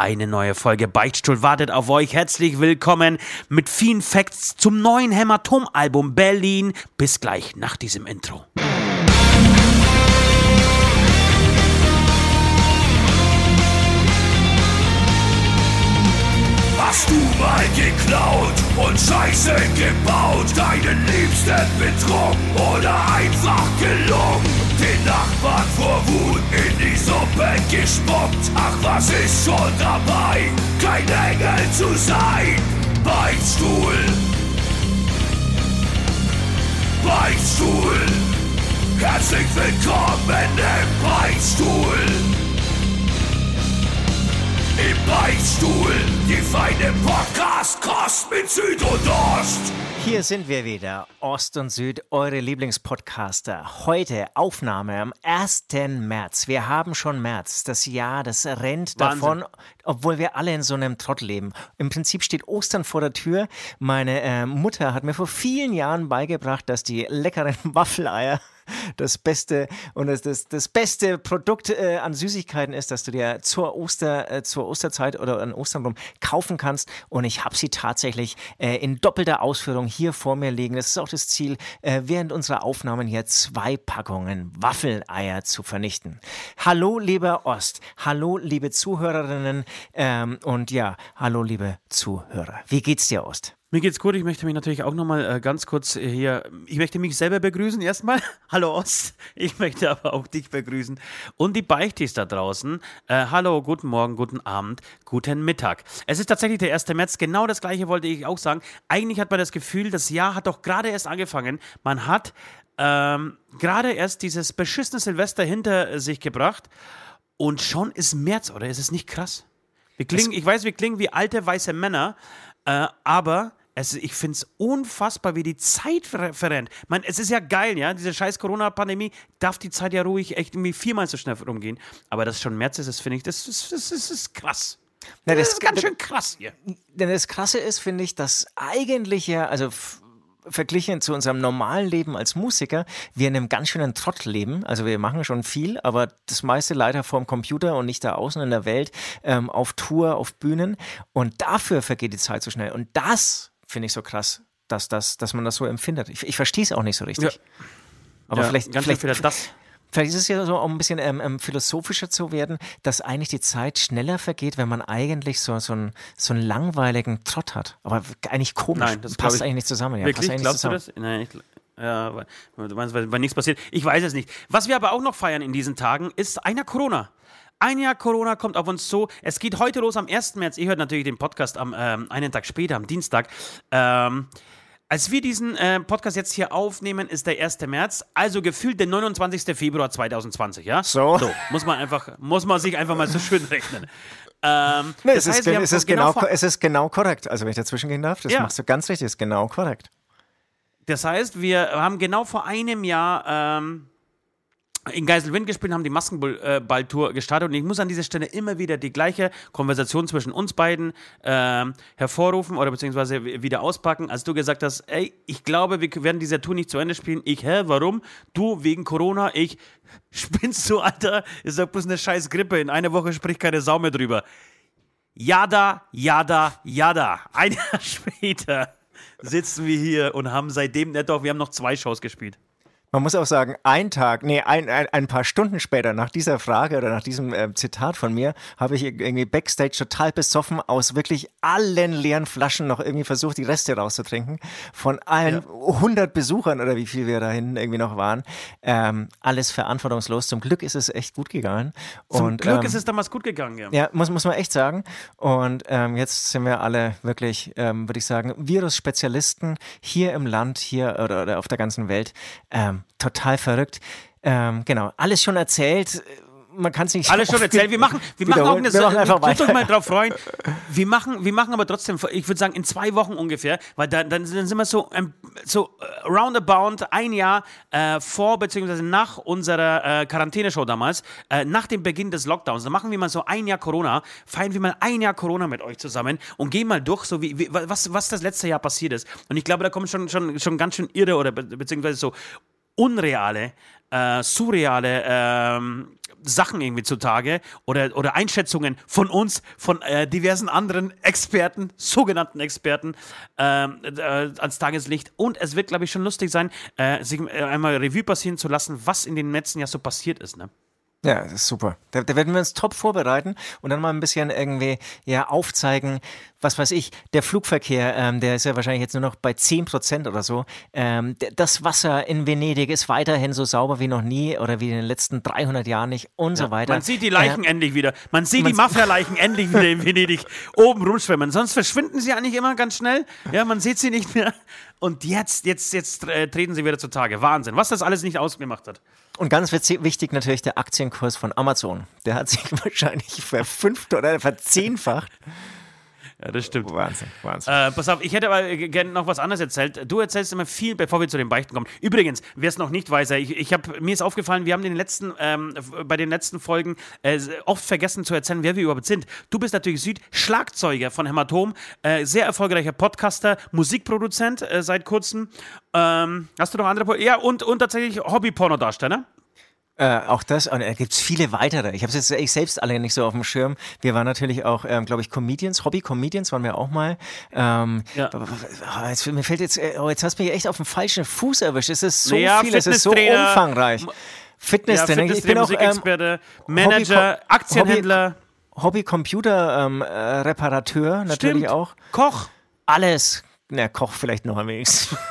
Eine neue Folge Beichtstuhl wartet auf euch. Herzlich willkommen mit vielen Facts zum neuen Hämatom-Album Berlin. Bis gleich nach diesem Intro. Hast du mal geklaut und Scheiße gebaut, deinen Liebsten betrogen oder einfach gelungen? Den Nachbarn vor Wut in die Suppe gespuckt. Ach, was ist schon dabei, kein Engel zu sein? Beichtstuhl, Beichtstuhl, herzlich willkommen im Beichtstuhl. Im Beichtstuhl, die feine Podcast-Kost mit Süd und Ost. Hier sind wir wieder, Ost und Süd, eure Lieblingspodcaster. Heute Aufnahme am 1. März. Wir haben schon März. Das Jahr, das rennt Wahnsinn. davon, obwohl wir alle in so einem Trott leben. Im Prinzip steht Ostern vor der Tür. Meine äh, Mutter hat mir vor vielen Jahren beigebracht, dass die leckeren Waffeleier das beste und das, das, das beste Produkt äh, an Süßigkeiten ist, dass du dir zur Oster äh, zur Osterzeit oder an Ostern rum kaufen kannst und ich habe sie tatsächlich äh, in doppelter Ausführung hier vor mir liegen. Das ist auch das Ziel, äh, während unserer Aufnahmen hier zwei Packungen Waffeleier zu vernichten. Hallo lieber Ost, hallo liebe Zuhörerinnen ähm, und ja, hallo liebe Zuhörer. Wie geht's dir Ost? Mir geht's gut. Ich möchte mich natürlich auch nochmal äh, ganz kurz äh, hier. Ich möchte mich selber begrüßen erstmal. Hallo Ost. Ich möchte aber auch dich begrüßen. Und die Beichtis da draußen. Äh, hallo, guten Morgen, guten Abend, guten Mittag. Es ist tatsächlich der 1. März. Genau das gleiche wollte ich auch sagen. Eigentlich hat man das Gefühl, das Jahr hat doch gerade erst angefangen. Man hat ähm, gerade erst dieses beschissene Silvester hinter sich gebracht. Und schon ist März, oder? Ist es nicht krass? Wir klingen, ich weiß, wir klingen wie alte weiße Männer, äh, aber es, ich finde es unfassbar, wie die Zeit ver verrennt. Man, es ist ja geil, ja, diese scheiß Corona-Pandemie, darf die Zeit ja ruhig echt irgendwie viermal so schnell rumgehen. Aber dass schon März ist, das finde ich, das, das, das, das ist krass. Na, Das das- ist ganz schön krass hier. Denn das Krasse ist, finde ich, dass eigentlich ja, also verglichen zu unserem normalen Leben als Musiker, wir in einem ganz schönen Trott leben. Also wir machen schon viel, aber das meiste leider vorm Computer und nicht da außen in der Welt, ähm, auf Tour, auf Bühnen. Und dafür vergeht die Zeit so schnell. Und das finde ich so krass, dass, das, dass man das so empfindet. Ich, ich verstehe es auch nicht so richtig. Ja. Aber Ja, vielleicht, vielleicht, das. Vielleicht ist es ja so, um ein bisschen ähm, ähm, philosophischer zu werden, dass eigentlich die Zeit schneller vergeht, wenn man eigentlich so, so, einen, so einen langweiligen Trott hat. Aber eigentlich komisch. Nein, das passt ich- eigentlich nicht zusammen. Ja, Wirklich? passt Glaubst du nicht das? Nein, ich, ja, weil, du meinst, weil, weil nichts passiert. Ich weiß es nicht. Was wir aber auch noch feiern in diesen Tagen, ist ein Jahr Corona. Ein Jahr Corona kommt auf uns zu. Es geht heute los am 1. März. Ihr hört natürlich den Podcast am ähm, einen Tag später, am Dienstag. Ähm, als wir diesen äh, Podcast jetzt hier aufnehmen, ist der 1. März, also gefühlt der 29. Februar 2020, ja? So. muss man einfach, muss man sich einfach mal so schön rechnen. Ähm, Nee, es, heißt, ist, es, ist genau, vor- es ist genau korrekt. Also wenn ich dazwischen gehen darf, das Ja. machst du ganz richtig, es ist genau korrekt. Das heißt, wir haben genau vor einem Jahr ähm, in Geiselwind gespielt, haben die Maskenballtour gestartet und ich muss an dieser Stelle immer wieder die gleiche Konversation zwischen uns beiden ähm, hervorrufen oder beziehungsweise wieder auspacken, als du gesagt hast, ey, ich glaube, wir werden diese Tour nicht zu Ende spielen. Ich, hä, warum? Du, wegen Corona, ich, spinnst du, Alter? Ist doch bloß eine scheiß Grippe. In einer Woche spricht keine Sau mehr drüber. Jada, jada, jada. Ein Jahr später sitzen wir hier und haben seitdem, ne, doch, wir haben noch zwei Shows gespielt. Man muss auch sagen, ein Tag, nee, ein, ein, ein paar Stunden später, nach dieser Frage oder nach diesem äh, Zitat von mir, habe ich irgendwie Backstage total besoffen aus wirklich allen leeren Flaschen noch irgendwie versucht, die Reste rauszutrinken. Von allen 100 Besuchern oder wie viel wir da hinten irgendwie noch waren. Ähm, alles verantwortungslos. Zum Glück ist es echt gut gegangen. Zum Und, Glück ähm, ist es damals gut gegangen, ja. ja, muss, muss man echt sagen. Und ähm, jetzt sind wir alle wirklich, ähm, würde ich sagen, Virus-Spezialisten hier im Land, hier oder, oder auf der ganzen Welt. Ähm, total verrückt. Ähm, genau, alles schon erzählt. Man kann es nicht Alles schon erzählt. Wir machen, wir machen auch eine Wir machen einfach Tut euch weiter. mal drauf freuen. Wir machen, wir machen aber trotzdem, ich würde sagen, in zwei Wochen ungefähr, weil dann, dann, sind wir so, so äh, roundabout ein Jahr äh, vor beziehungsweise nach unserer äh, Quarantäneshow damals, äh, nach dem Beginn des Lockdowns. Dann machen wir mal so ein Jahr Corona, feiern wir mal ein Jahr Corona mit euch zusammen und gehen mal durch, so wie, wie was, was das letzte Jahr passiert ist. Und ich glaube, da kommen schon, schon, schon ganz schön irre oder be beziehungsweise so unreale, äh, surreale ähm, Sachen irgendwie zutage oder, oder Einschätzungen von uns, von äh, diversen anderen Experten, sogenannten Experten, ähm, äh, ans Tageslicht. Und es wird, glaube ich, schon lustig sein, äh, sich äh, einmal Revue passieren zu lassen, was in den letzten Jahr so passiert ist. Ne? Ja, das ist super. Da, da, werden wir uns top vorbereiten und dann mal ein bisschen irgendwie ja aufzeigen, was weiß ich, der Flugverkehr, ähm, der ist ja wahrscheinlich jetzt nur noch bei 10 Prozent oder so. Ähm, das Wasser in Venedig ist weiterhin so sauber wie noch nie oder wie in den letzten 300 Jahren nicht und ja, so weiter. Man sieht die Leichen äh, endlich wieder. Man sieht man die Mafia-Leichen endlich wieder in Venedig oben rumschwimmen. Sonst verschwinden sie eigentlich immer ganz schnell. Ja, man sieht sie nicht mehr. Und jetzt, jetzt, jetzt äh, treten sie wieder zutage. Wahnsinn, was das alles nicht ausgemacht hat. Und ganz wichtig natürlich der Aktienkurs von Amazon. Der hat sich wahrscheinlich verfünft oder verzehnfacht. Ja, das stimmt. Wahnsinn, Wahnsinn. Äh, pass auf, ich hätte aber gerne noch was anderes erzählt. Du erzählst immer viel, bevor wir zu den Beichten kommen. Übrigens, wer es noch nicht weiß, ich, ich hab, mir ist aufgefallen, wir haben den letzten, ähm, bei den letzten Folgen äh, oft vergessen zu erzählen, wer wir überhaupt sind. Du bist natürlich Süd, Schlagzeuger von Hämatom, äh, sehr erfolgreicher Podcaster, Musikproduzent äh, seit kurzem. Ähm, hast du noch andere? Po ja, und, und tatsächlich Hobby-Pornodarsteller. Äh, auch das, und da gibt es viele weitere. Ich habe es jetzt ich selbst alle nicht so auf dem Schirm. Wir waren natürlich auch, ähm, glaube ich, Comedians, Hobby-Comedians waren wir auch mal. Ähm, ja. jetzt, mir fällt jetzt, äh, oh, jetzt hast du mich echt auf dem falschen Fuß erwischt. Es ist so ja, viel, es ist so umfangreich. Fitness-Training, ja, Fitness ich bin auch ähm, Manager, Hobby Aktienhändler. Hobby-Computer-Reparateur ähm, äh, natürlich Stimmt. auch. Koch. Alles. Na, Koch vielleicht noch am wenigsten.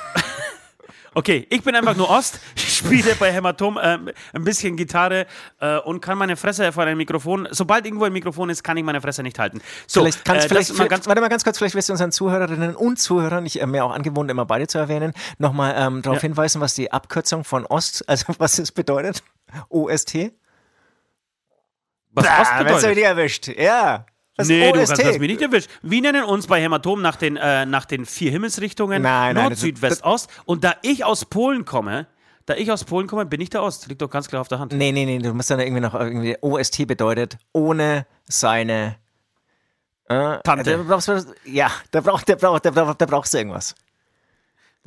Okay, ich bin einfach nur Ost, spiele bei Hämatom äh, ein bisschen Gitarre äh, und kann meine Fresse vor einem Mikrofon, sobald irgendwo ein Mikrofon ist, kann ich meine Fresse nicht halten. So, vielleicht kannst äh, vielleicht, mal ganz, warte mal ganz kurz, vielleicht wirst du unseren Zuhörerinnen und Zuhörern, ich äh, mir auch angewohnt, immer beide zu erwähnen, nochmal ähm, darauf ja. hinweisen, was die Abkürzung von Ost, also was es bedeutet. OST. Was da, Ost bedeutet? Wenn du erwischt, ja. Das nee, OST. du kannst das mir nicht erwischt. Wir nennen uns bei Hämatom nach den, äh, nach den vier Himmelsrichtungen nein, Nord, nein, Süd, West, Ost. Und da ich aus Polen komme, da ich aus Polen komme, bin ich der Ost. Liegt doch ganz klar auf der Hand. Nee, nee, nee, du musst dann irgendwie noch irgendwie OST bedeutet ohne seine äh, Tante. Da brauchst du, ja, da, braucht, da, braucht, da, braucht, da brauchst du irgendwas.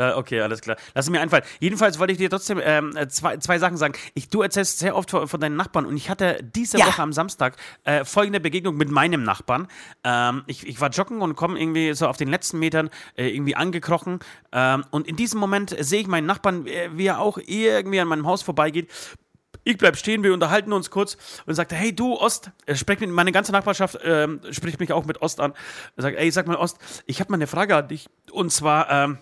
Okay, alles klar. Lass mir einfallen. Jedenfalls wollte ich dir trotzdem ähm, zwei, zwei Sachen sagen. Ich, du erzählst sehr oft von, von deinen Nachbarn und ich hatte diese ja. Woche am Samstag äh, folgende Begegnung mit meinem Nachbarn. Ähm, ich, ich war joggen und komme irgendwie so auf den letzten Metern äh, irgendwie angekrochen ähm, und in diesem Moment sehe ich meinen Nachbarn, äh, wie er auch irgendwie an meinem Haus vorbeigeht. Ich bleib stehen, wir unterhalten uns kurz und sagte, hey du Ost, spricht mit, meine ganze Nachbarschaft ähm, spricht mich auch mit Ost an. Er sagt, ey, sag mal Ost, ich habe mal eine Frage an dich und zwar ähm,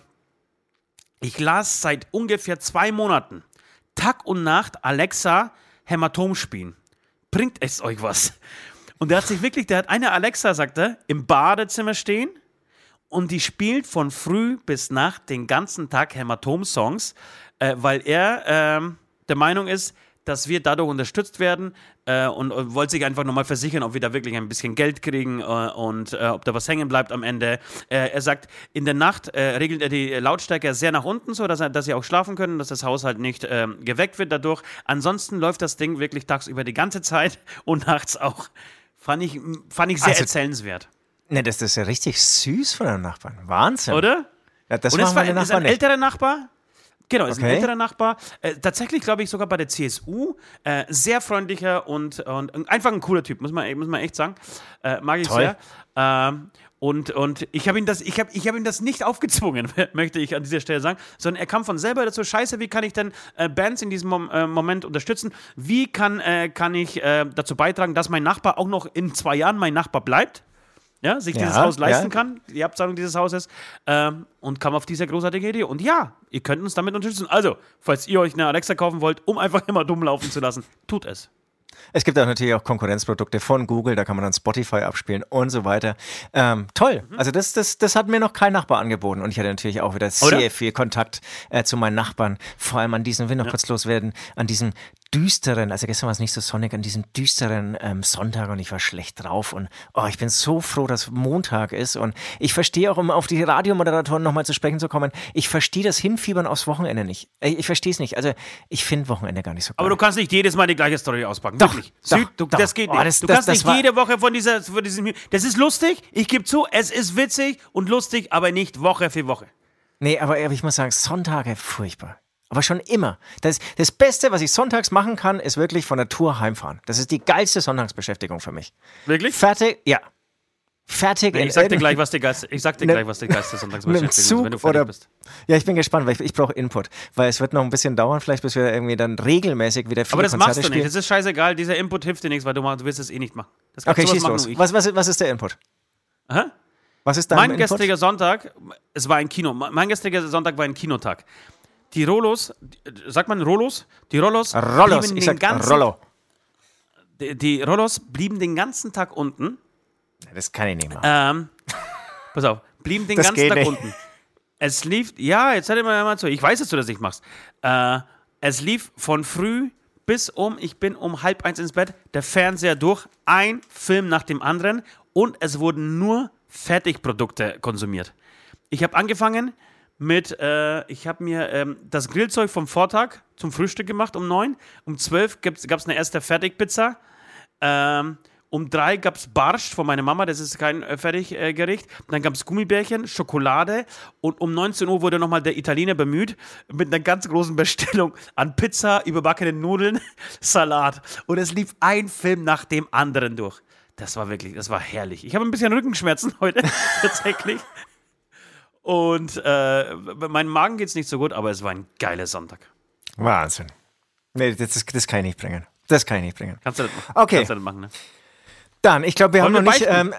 ich las seit ungefähr zwei Monaten Tag und Nacht Alexa Hämatom spielen. Bringt es euch was? Und der hat sich wirklich, der hat eine Alexa, sagt er, im Badezimmer stehen und die spielt von früh bis Nacht den ganzen Tag Hämatom-Songs, äh, weil er äh, der Meinung ist, dass wir dadurch unterstützt werden äh, und, und wollte sich einfach nochmal versichern, ob wir da wirklich ein bisschen Geld kriegen äh, und äh, ob da was hängen bleibt am Ende. Äh, er sagt, in der Nacht äh, regelt er die Lautstärke sehr nach unten, so dass, er, dass sie auch schlafen können, dass das Haus halt nicht ähm, geweckt wird dadurch. Ansonsten läuft das Ding wirklich tagsüber die ganze Zeit und nachts auch. Fand ich, fand ich sehr also, erzählenswert. Ne, das ist ja richtig süß von den Nachbarn. Wahnsinn. Oder? Ja, das und es war, ist ein älterer Nachbar, Genau, ist okay. ein älterer Nachbar. Äh, tatsächlich, glaube ich, sogar bei der CSU. Äh, sehr freundlicher und, und, einfach ein cooler Typ, muss man, muss man echt sagen. Äh, mag ich Toll. sehr. Ähm, und, und ich habe ihm, das, ich hab, ich hab ihm das nicht aufgezwungen, möchte ich an dieser Stelle sagen, sondern er kam von selber dazu, scheiße, wie kann ich denn äh, Bands in diesem Mom äh, Moment unterstützen? Wie kann, äh, kann ich dazu beitragen, dass mein Nachbar auch noch in zwei Jahren mein Nachbar bleibt? Ja, sich ja, dieses Haus leisten ja. kann, die Abzahlung dieses Hauses, ähm, und kam auf diese großartige Idee. Und ja, ihr könnt uns damit unterstützen. Also, falls ihr euch eine Alexa kaufen wollt, um einfach immer dumm laufen zu lassen, tut es. Es gibt auch natürlich auch Konkurrenzprodukte von Google, da kann man dann Spotify abspielen und so weiter. Ähm, toll. Mhm. Also das, das, das hat mir noch kein Nachbar angeboten und ich hatte natürlich auch wieder sehr Oder? viel Kontakt äh, zu meinen Nachbarn. Vor allem an diesem, will noch ja. kurz loswerden, an diesem düsteren, also gestern war es nicht so sonnig, an diesem düsteren ähm, Sonntag und ich war schlecht drauf und oh, ich bin so froh, dass Montag ist und ich verstehe auch, um auf die Radiomoderatoren nochmal zu sprechen zu kommen, ich verstehe das Hinfiebern aufs Wochenende nicht. Ich, ich verstehe es nicht. Also ich finde Wochenende gar nicht so geil. Aber du kannst nicht jedes Mal die gleiche Story auspacken. Doch, Wirklich. Doch, Süd, du, doch. Das geht nicht. Oh, das, du kannst das, das nicht jede Woche von dieser, von diesem, das ist lustig, ich gebe zu, es ist witzig und lustig, aber nicht Woche für Woche. Nee, aber ich muss sagen, Sonntage, furchtbar. Aber schon immer. Das, das Beste, was ich sonntags machen kann, ist wirklich von der Tour heimfahren. Das ist die geilste Sonntagsbeschäftigung für mich. Wirklich? Fertig, ja. Fertig. Nee, ich sag dir gleich, was die Geist, ich sag dir Ne- gleich, was die Geist dem Sonntagsbeschäftigung ist, wenn du fertig oder. bist. Ja, ich bin gespannt, weil ich, ich brauche Input. Weil es wird noch ein bisschen dauern, vielleicht bis wir irgendwie dann regelmäßig wieder viele Aber das Konzerte machst du nicht. Das ist scheißegal. Dieser Input hilft dir nichts, weil du, du wirst es eh nicht machen. Okay, schieß machen los. Was, was, ist- was ist der Input? Hä? Was ist dein Mein Input? gestriger Sonntag, es war ein Kino. Mein gestriger Sonntag war ein Kinotag. Die Rollos, die- sagt man Rollos? Die Rollos, Rollos, blieben ich den sag ganzen, Rollo. Die, die Rollos blieben den ganzen Tag unten. Das kann ich nicht machen. Ähm, pass auf, blieben den Das ganzen Tag nicht. unten. Es lief, ja, jetzt hör mal, mal zu. Ich weiß, dass du das nicht machst. Äh, es lief von früh bis um, ich bin um halb eins ins Bett, der Fernseher durch, ein Film nach dem anderen und es wurden nur Fertigprodukte konsumiert. Ich habe angefangen mit, äh, ich habe mir ähm, das Grillzeug vom Vortag zum Frühstück gemacht um neun. Um zwölf gab es eine erste Fertigpizza. Ähm, um drei gab es Barsch von meiner Mama, das ist kein äh, Fertiggericht. Dann gab es Gummibärchen, Schokolade und um 19 Uhr wurde nochmal der Italiener bemüht mit einer ganz großen Bestellung an Pizza, überbackenen Nudeln, Salat. Und es lief ein Film nach dem anderen durch. Das war wirklich, das war herrlich. Ich habe ein bisschen Rückenschmerzen heute, tatsächlich. Und äh, meinem Magen geht es nicht so gut, aber es war ein geiler Sonntag. Wahnsinn. Nee, das, das, das kann ich nicht bringen. Das kann ich nicht bringen. Kannst du das machen? Okay. Kannst du das machen, ne? Dann, ich glaube, wir haben Wollen noch wir nicht. Ähm,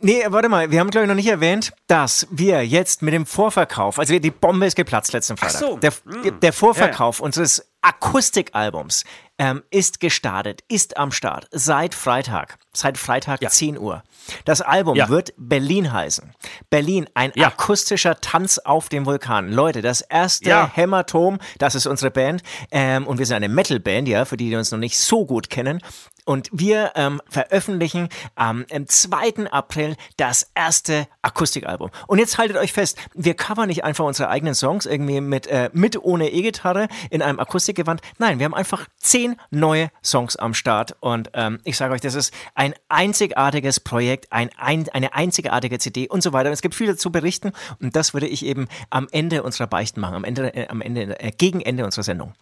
nee, warte mal, wir haben, glaube ich, noch nicht erwähnt, dass wir jetzt mit dem Vorverkauf, also die Bombe ist geplatzt letzten Freitag. so. Der, Mm. der Vorverkauf unseres Akustikalbums ähm, ist gestartet, ist am Start seit Freitag. Seit Freitag 10 Uhr. Das Album Ja. wird Berlin heißen. Berlin, ein Ja. akustischer Tanz auf dem Vulkan. Leute, das erste Ja. Hämatom, das ist unsere Band. Ähm, und wir sind eine Metal-Band, ja, für die, die uns noch nicht so gut kennen. Und wir ähm, veröffentlichen am am 2. April das erste Akustikalbum. Und jetzt haltet euch fest, wir covern nicht einfach unsere eigenen Songs irgendwie mit, äh, mit ohne E-Gitarre in einem Akustikgewand. Nein, wir haben einfach zehn neue Songs am Start. Und ähm, ich sage euch, das ist ein einzigartiges Projekt, ein, ein, eine einzigartige CD und so weiter. Und es gibt viel zu berichten. Und das würde ich eben am Ende unserer Beichten machen, am Ende, äh, am Ende, äh, gegen Ende unserer Sendung.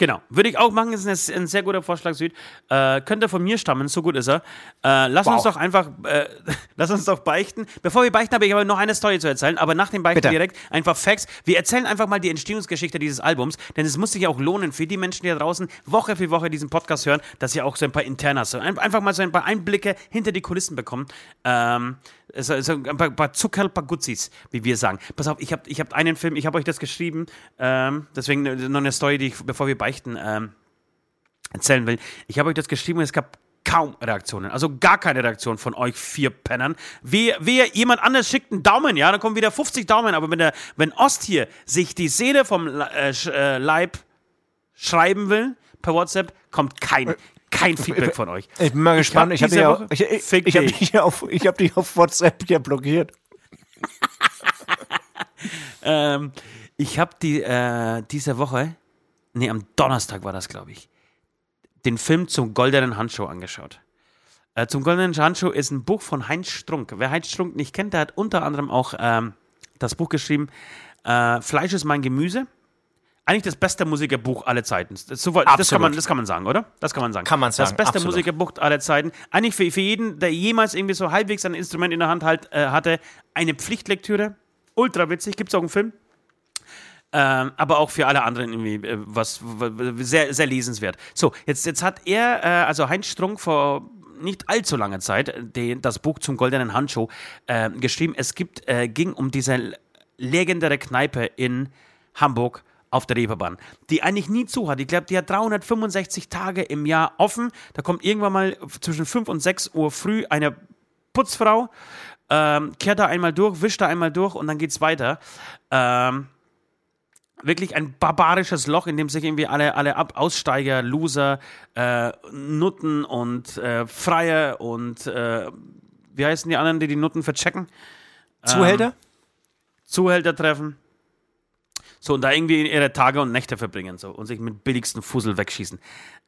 Genau, würde ich auch machen, ist ein, ein sehr guter Vorschlag, Süd. Äh, könnte von mir stammen, so gut ist er. Äh, lass uns Wow. doch einfach, äh, lass uns doch beichten. Bevor wir beichten, habe ich aber noch eine Story zu erzählen, aber nach dem Beichten Bitte. direkt einfach Facts. Wir erzählen einfach mal die Entstehungsgeschichte dieses Albums, denn es muss sich auch lohnen für die Menschen, die da draußen Woche für Woche diesen Podcast hören, dass sie auch so ein paar Internas, einfach mal so ein paar Einblicke hinter die Kulissen bekommen. Ähm, so, so ein paar, paar Zuckerl, paar Gutzis, wie wir sagen. Pass auf, ich habe ich hab einen Film, ich habe euch das geschrieben, ähm, deswegen noch eine Story, die ich, bevor wir beichten, ähm, erzählen will. Ich habe euch das geschrieben und es gab kaum Reaktionen. Also gar keine Reaktion von euch vier Pennern. Wer, wer jemand anders schickt einen Daumen, ja, dann kommen wieder 50 Daumen. Aber wenn, der, wenn Ost hier sich die Seele vom äh, äh, Leib schreiben will per WhatsApp, kommt kein, kein Feedback von euch. Ich bin mal gespannt. Ich, hab habe dich, auf- Woche- ich, ich, ich hab dich. dich auf, ich hab dich auf WhatsApp hier blockiert. Ähm, ich habe die, äh, diese Woche, nee, am Donnerstag war das, glaube ich, den Film zum Goldenen Handschuh angeschaut. Äh, zum Goldenen Handschuh ist ein Buch von Heinz Strunk. Wer Heinz Strunk nicht kennt, der hat unter anderem auch ähm, das Buch geschrieben, äh, Fleisch ist mein Gemüse. Eigentlich das beste Musikerbuch aller Zeiten. Das, das, kann man, das kann man sagen, oder? Das kann man sagen. Kann man sagen, Das beste absolut. Musikerbuch aller Zeiten. Eigentlich für, für jeden, der jemals irgendwie so halbwegs ein Instrument in der Hand halt, äh, hatte, eine Pflichtlektüre. Ultra witzig. Gibt es auch einen Film? Ähm, aber auch für alle anderen irgendwie äh, was sehr, sehr lesenswert. So, jetzt, jetzt hat er, äh, also Heinz Strunk vor nicht allzu langer Zeit äh, den, das Buch zum Goldenen Handschuh äh, geschrieben. Es gibt, äh, ging um diese legendäre Kneipe in Hamburg auf der Reeperbahn, die eigentlich nie zu hat. Ich glaube, die hat 365 Tage im Jahr offen. Da kommt irgendwann mal zwischen 5 und 6 Uhr früh eine Putzfrau, ähm, kehrt da einmal durch, wischt da einmal durch und dann geht's weiter. Ähm, wirklich ein barbarisches Loch, in dem sich irgendwie alle, alle Ab Aussteiger, Loser, äh, Nutten und äh, Freie und äh, wie heißen die anderen, die die Nutten verchecken? Zuhälter? Zuhälter treffen. So, und da irgendwie ihre Tage und Nächte verbringen so, und sich mit billigsten Fussel wegschießen.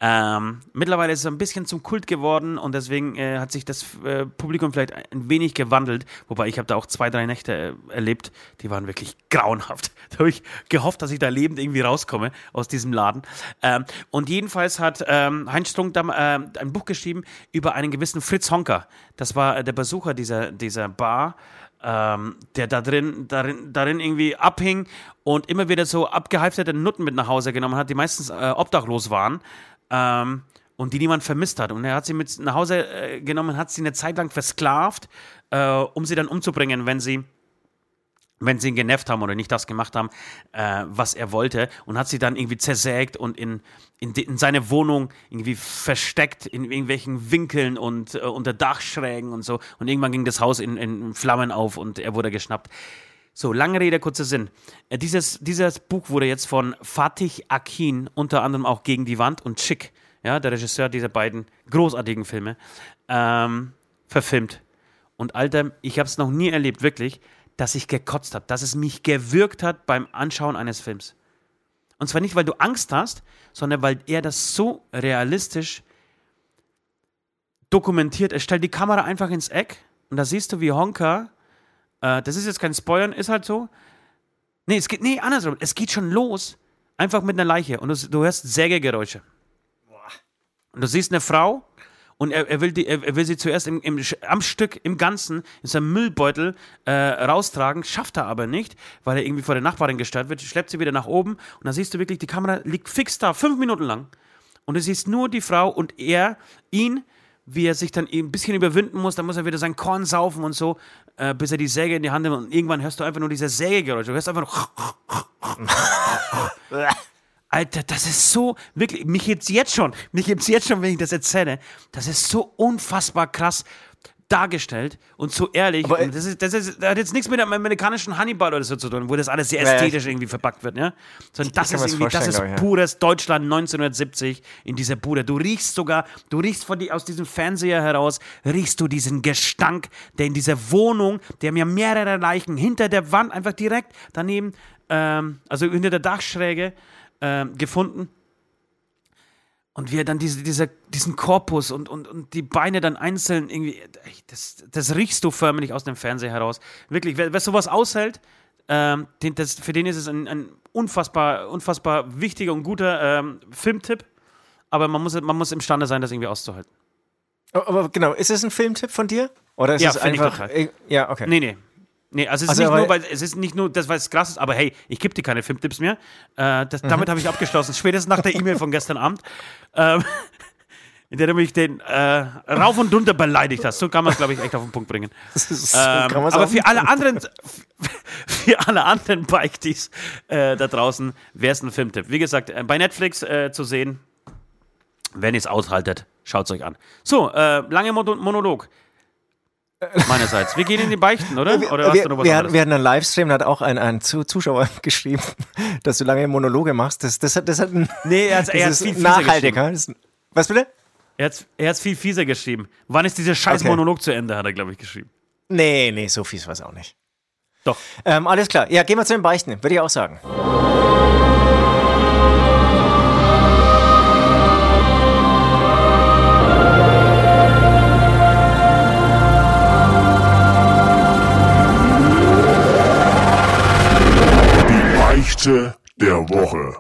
Ähm, mittlerweile ist es ein bisschen zum Kult geworden und deswegen äh, hat sich das äh, Publikum vielleicht ein wenig gewandelt. Wobei ich habe da auch zwei, drei Nächte äh, erlebt, die waren wirklich grauenhaft. Da habe ich gehofft, dass ich da lebend irgendwie rauskomme aus diesem Laden. Ähm, und jedenfalls hat ähm, Heinz Strunk da, äh, ein Buch geschrieben über einen gewissen Fritz Honker. Das war der Besucher dieser, dieser Bar ähm, der da drin, darin, darin irgendwie abhing und immer wieder so abgehalfterte Nutten mit nach Hause genommen hat, die meistens äh, obdachlos waren. Ähm, und die niemand vermisst hat. Und er hat sie mit nach Hause äh, genommen, hat sie eine Zeit lang versklavt, äh, um sie dann umzubringen, wenn sie wenn sie ihn genervt haben oder nicht das gemacht haben, äh, was er wollte, und hat sie dann irgendwie zersägt und in, in, in seine Wohnung irgendwie versteckt, in irgendwelchen Winkeln und äh, unter Dachschrägen und so. Und irgendwann ging das Haus in, in Flammen auf und er wurde geschnappt. So, lange Rede, kurzer Sinn. Äh, dieses, dieses Buch wurde jetzt von Fatih Akin, unter anderem auch Gegen die Wand und Chick, ja, der Regisseur dieser beiden großartigen Filme, ähm, verfilmt. Und Alter, ich habe es noch nie erlebt, wirklich dass ich gekotzt habe, dass es mich gewürgt hat beim Anschauen eines Films. Und zwar nicht, weil du Angst hast, sondern weil er das so realistisch dokumentiert. Er stellt die Kamera einfach ins Eck und da siehst du, wie Honka, äh, das ist jetzt kein Spoilern, ist halt so. Nee, es geht, nee, andersrum. Es geht schon los, einfach mit einer Leiche und du, du hörst Sägegeräusche. Und du siehst eine Frau, und er, er, will, die, er, will sie zuerst im, im, am Stück, im Ganzen, in seinem Müllbeutel äh, raustragen, schafft er aber nicht, weil er irgendwie vor der Nachbarin gestört wird, schleppt sie wieder nach oben und dann siehst du wirklich, die Kamera liegt fix da, fünf Minuten lang. Und du siehst nur die Frau und er, ihn, wie er sich dann ein bisschen überwinden muss, dann muss er wieder sein Korn saufen und so, äh, bis er die Säge in die Hand nimmt und irgendwann hörst du einfach nur diese Sägegeräusche, du hörst einfach nur Alter, das ist so, wirklich, mich jetzt jetzt schon, mich jetzt jetzt schon, wenn ich das erzähle, das ist so unfassbar krass dargestellt und so ehrlich. Aber, und das, ist, das, ist, das hat jetzt nichts mit dem amerikanischen Hannibal oder so zu tun, wo das alles sehr ästhetisch ja, irgendwie verpackt wird, ja. Sondern das ist irgendwie, das ist ich, ja. pures Deutschland 1970 in dieser Bude. Du riechst sogar, du riechst von die, aus diesem Fernseher heraus, riechst du diesen Gestank, der in dieser Wohnung, der mir mehrere Leichen hinter der Wand einfach direkt daneben, ähm, also hinter der Dachschräge, äh, gefunden. Und wie er dann diese, dieser, diesen Korpus und, und, und die Beine dann einzeln irgendwie, das, das riechst du förmlich aus dem Fernseher heraus. Wirklich, wer, wer sowas aushält, ähm, den, das, für den ist es ein, ein unfassbar, unfassbar wichtiger und guter ähm, Filmtipp. Aber man muss, man muss imstande sein, das irgendwie auszuhalten. Aber genau, ist es ein Filmtipp von dir? Oder ist ja, es einfach. Ja, okay. Nee, nee. Nee, also es, also ist nicht nur, weil, es ist nicht nur das, was krass ist, aber hey, ich gebe dir keine Filmtipps mehr. Äh, das, mhm. Damit habe ich abgeschlossen, spätestens nach der E-Mail von gestern Abend. Ähm, in der du mich den äh, rauf und runter beleidigt hast. So kann man es, glaube ich, echt auf den Punkt bringen. So ähm, aber für alle anderen, für alle anderen Bikes äh, da draußen wäre es ein Filmtipp. Wie gesagt, äh, bei Netflix äh, zu sehen, wenn ihr es aushaltet, schaut es euch an. So, äh, lange Monolog meinerseits. Wir gehen in die Beichten, oder? oder wir, wir, hatten, wir, hatten einen Livestream, da hat auch ein, ein Zuschauer geschrieben, dass du lange Monologe machst. Das, das, hat, das hat ein, nee, er hat, er hat viel nachhaltiger. Was bitte? Er hat es viel fieser geschrieben. Wann ist dieser scheiß okay. Monolog zu Ende, hat er, glaube ich, geschrieben. Nee, nee, so fies war es auch nicht. Doch. Ähm, alles klar. Ja, gehen wir zu den Beichten, würde ich auch sagen. Beichte der Woche.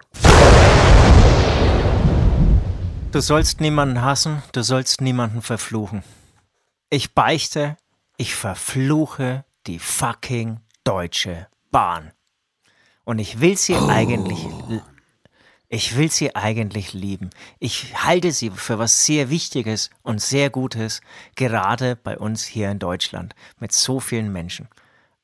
Du sollst niemanden hassen, du sollst niemanden verfluchen. Ich beichte, ich verfluche die fucking Deutsche Bahn. Und ich will sie oh. eigentlich ich will sie eigentlich lieben. Ich halte sie für was sehr Wichtiges und sehr Gutes, gerade bei uns hier in Deutschland mit so vielen Menschen.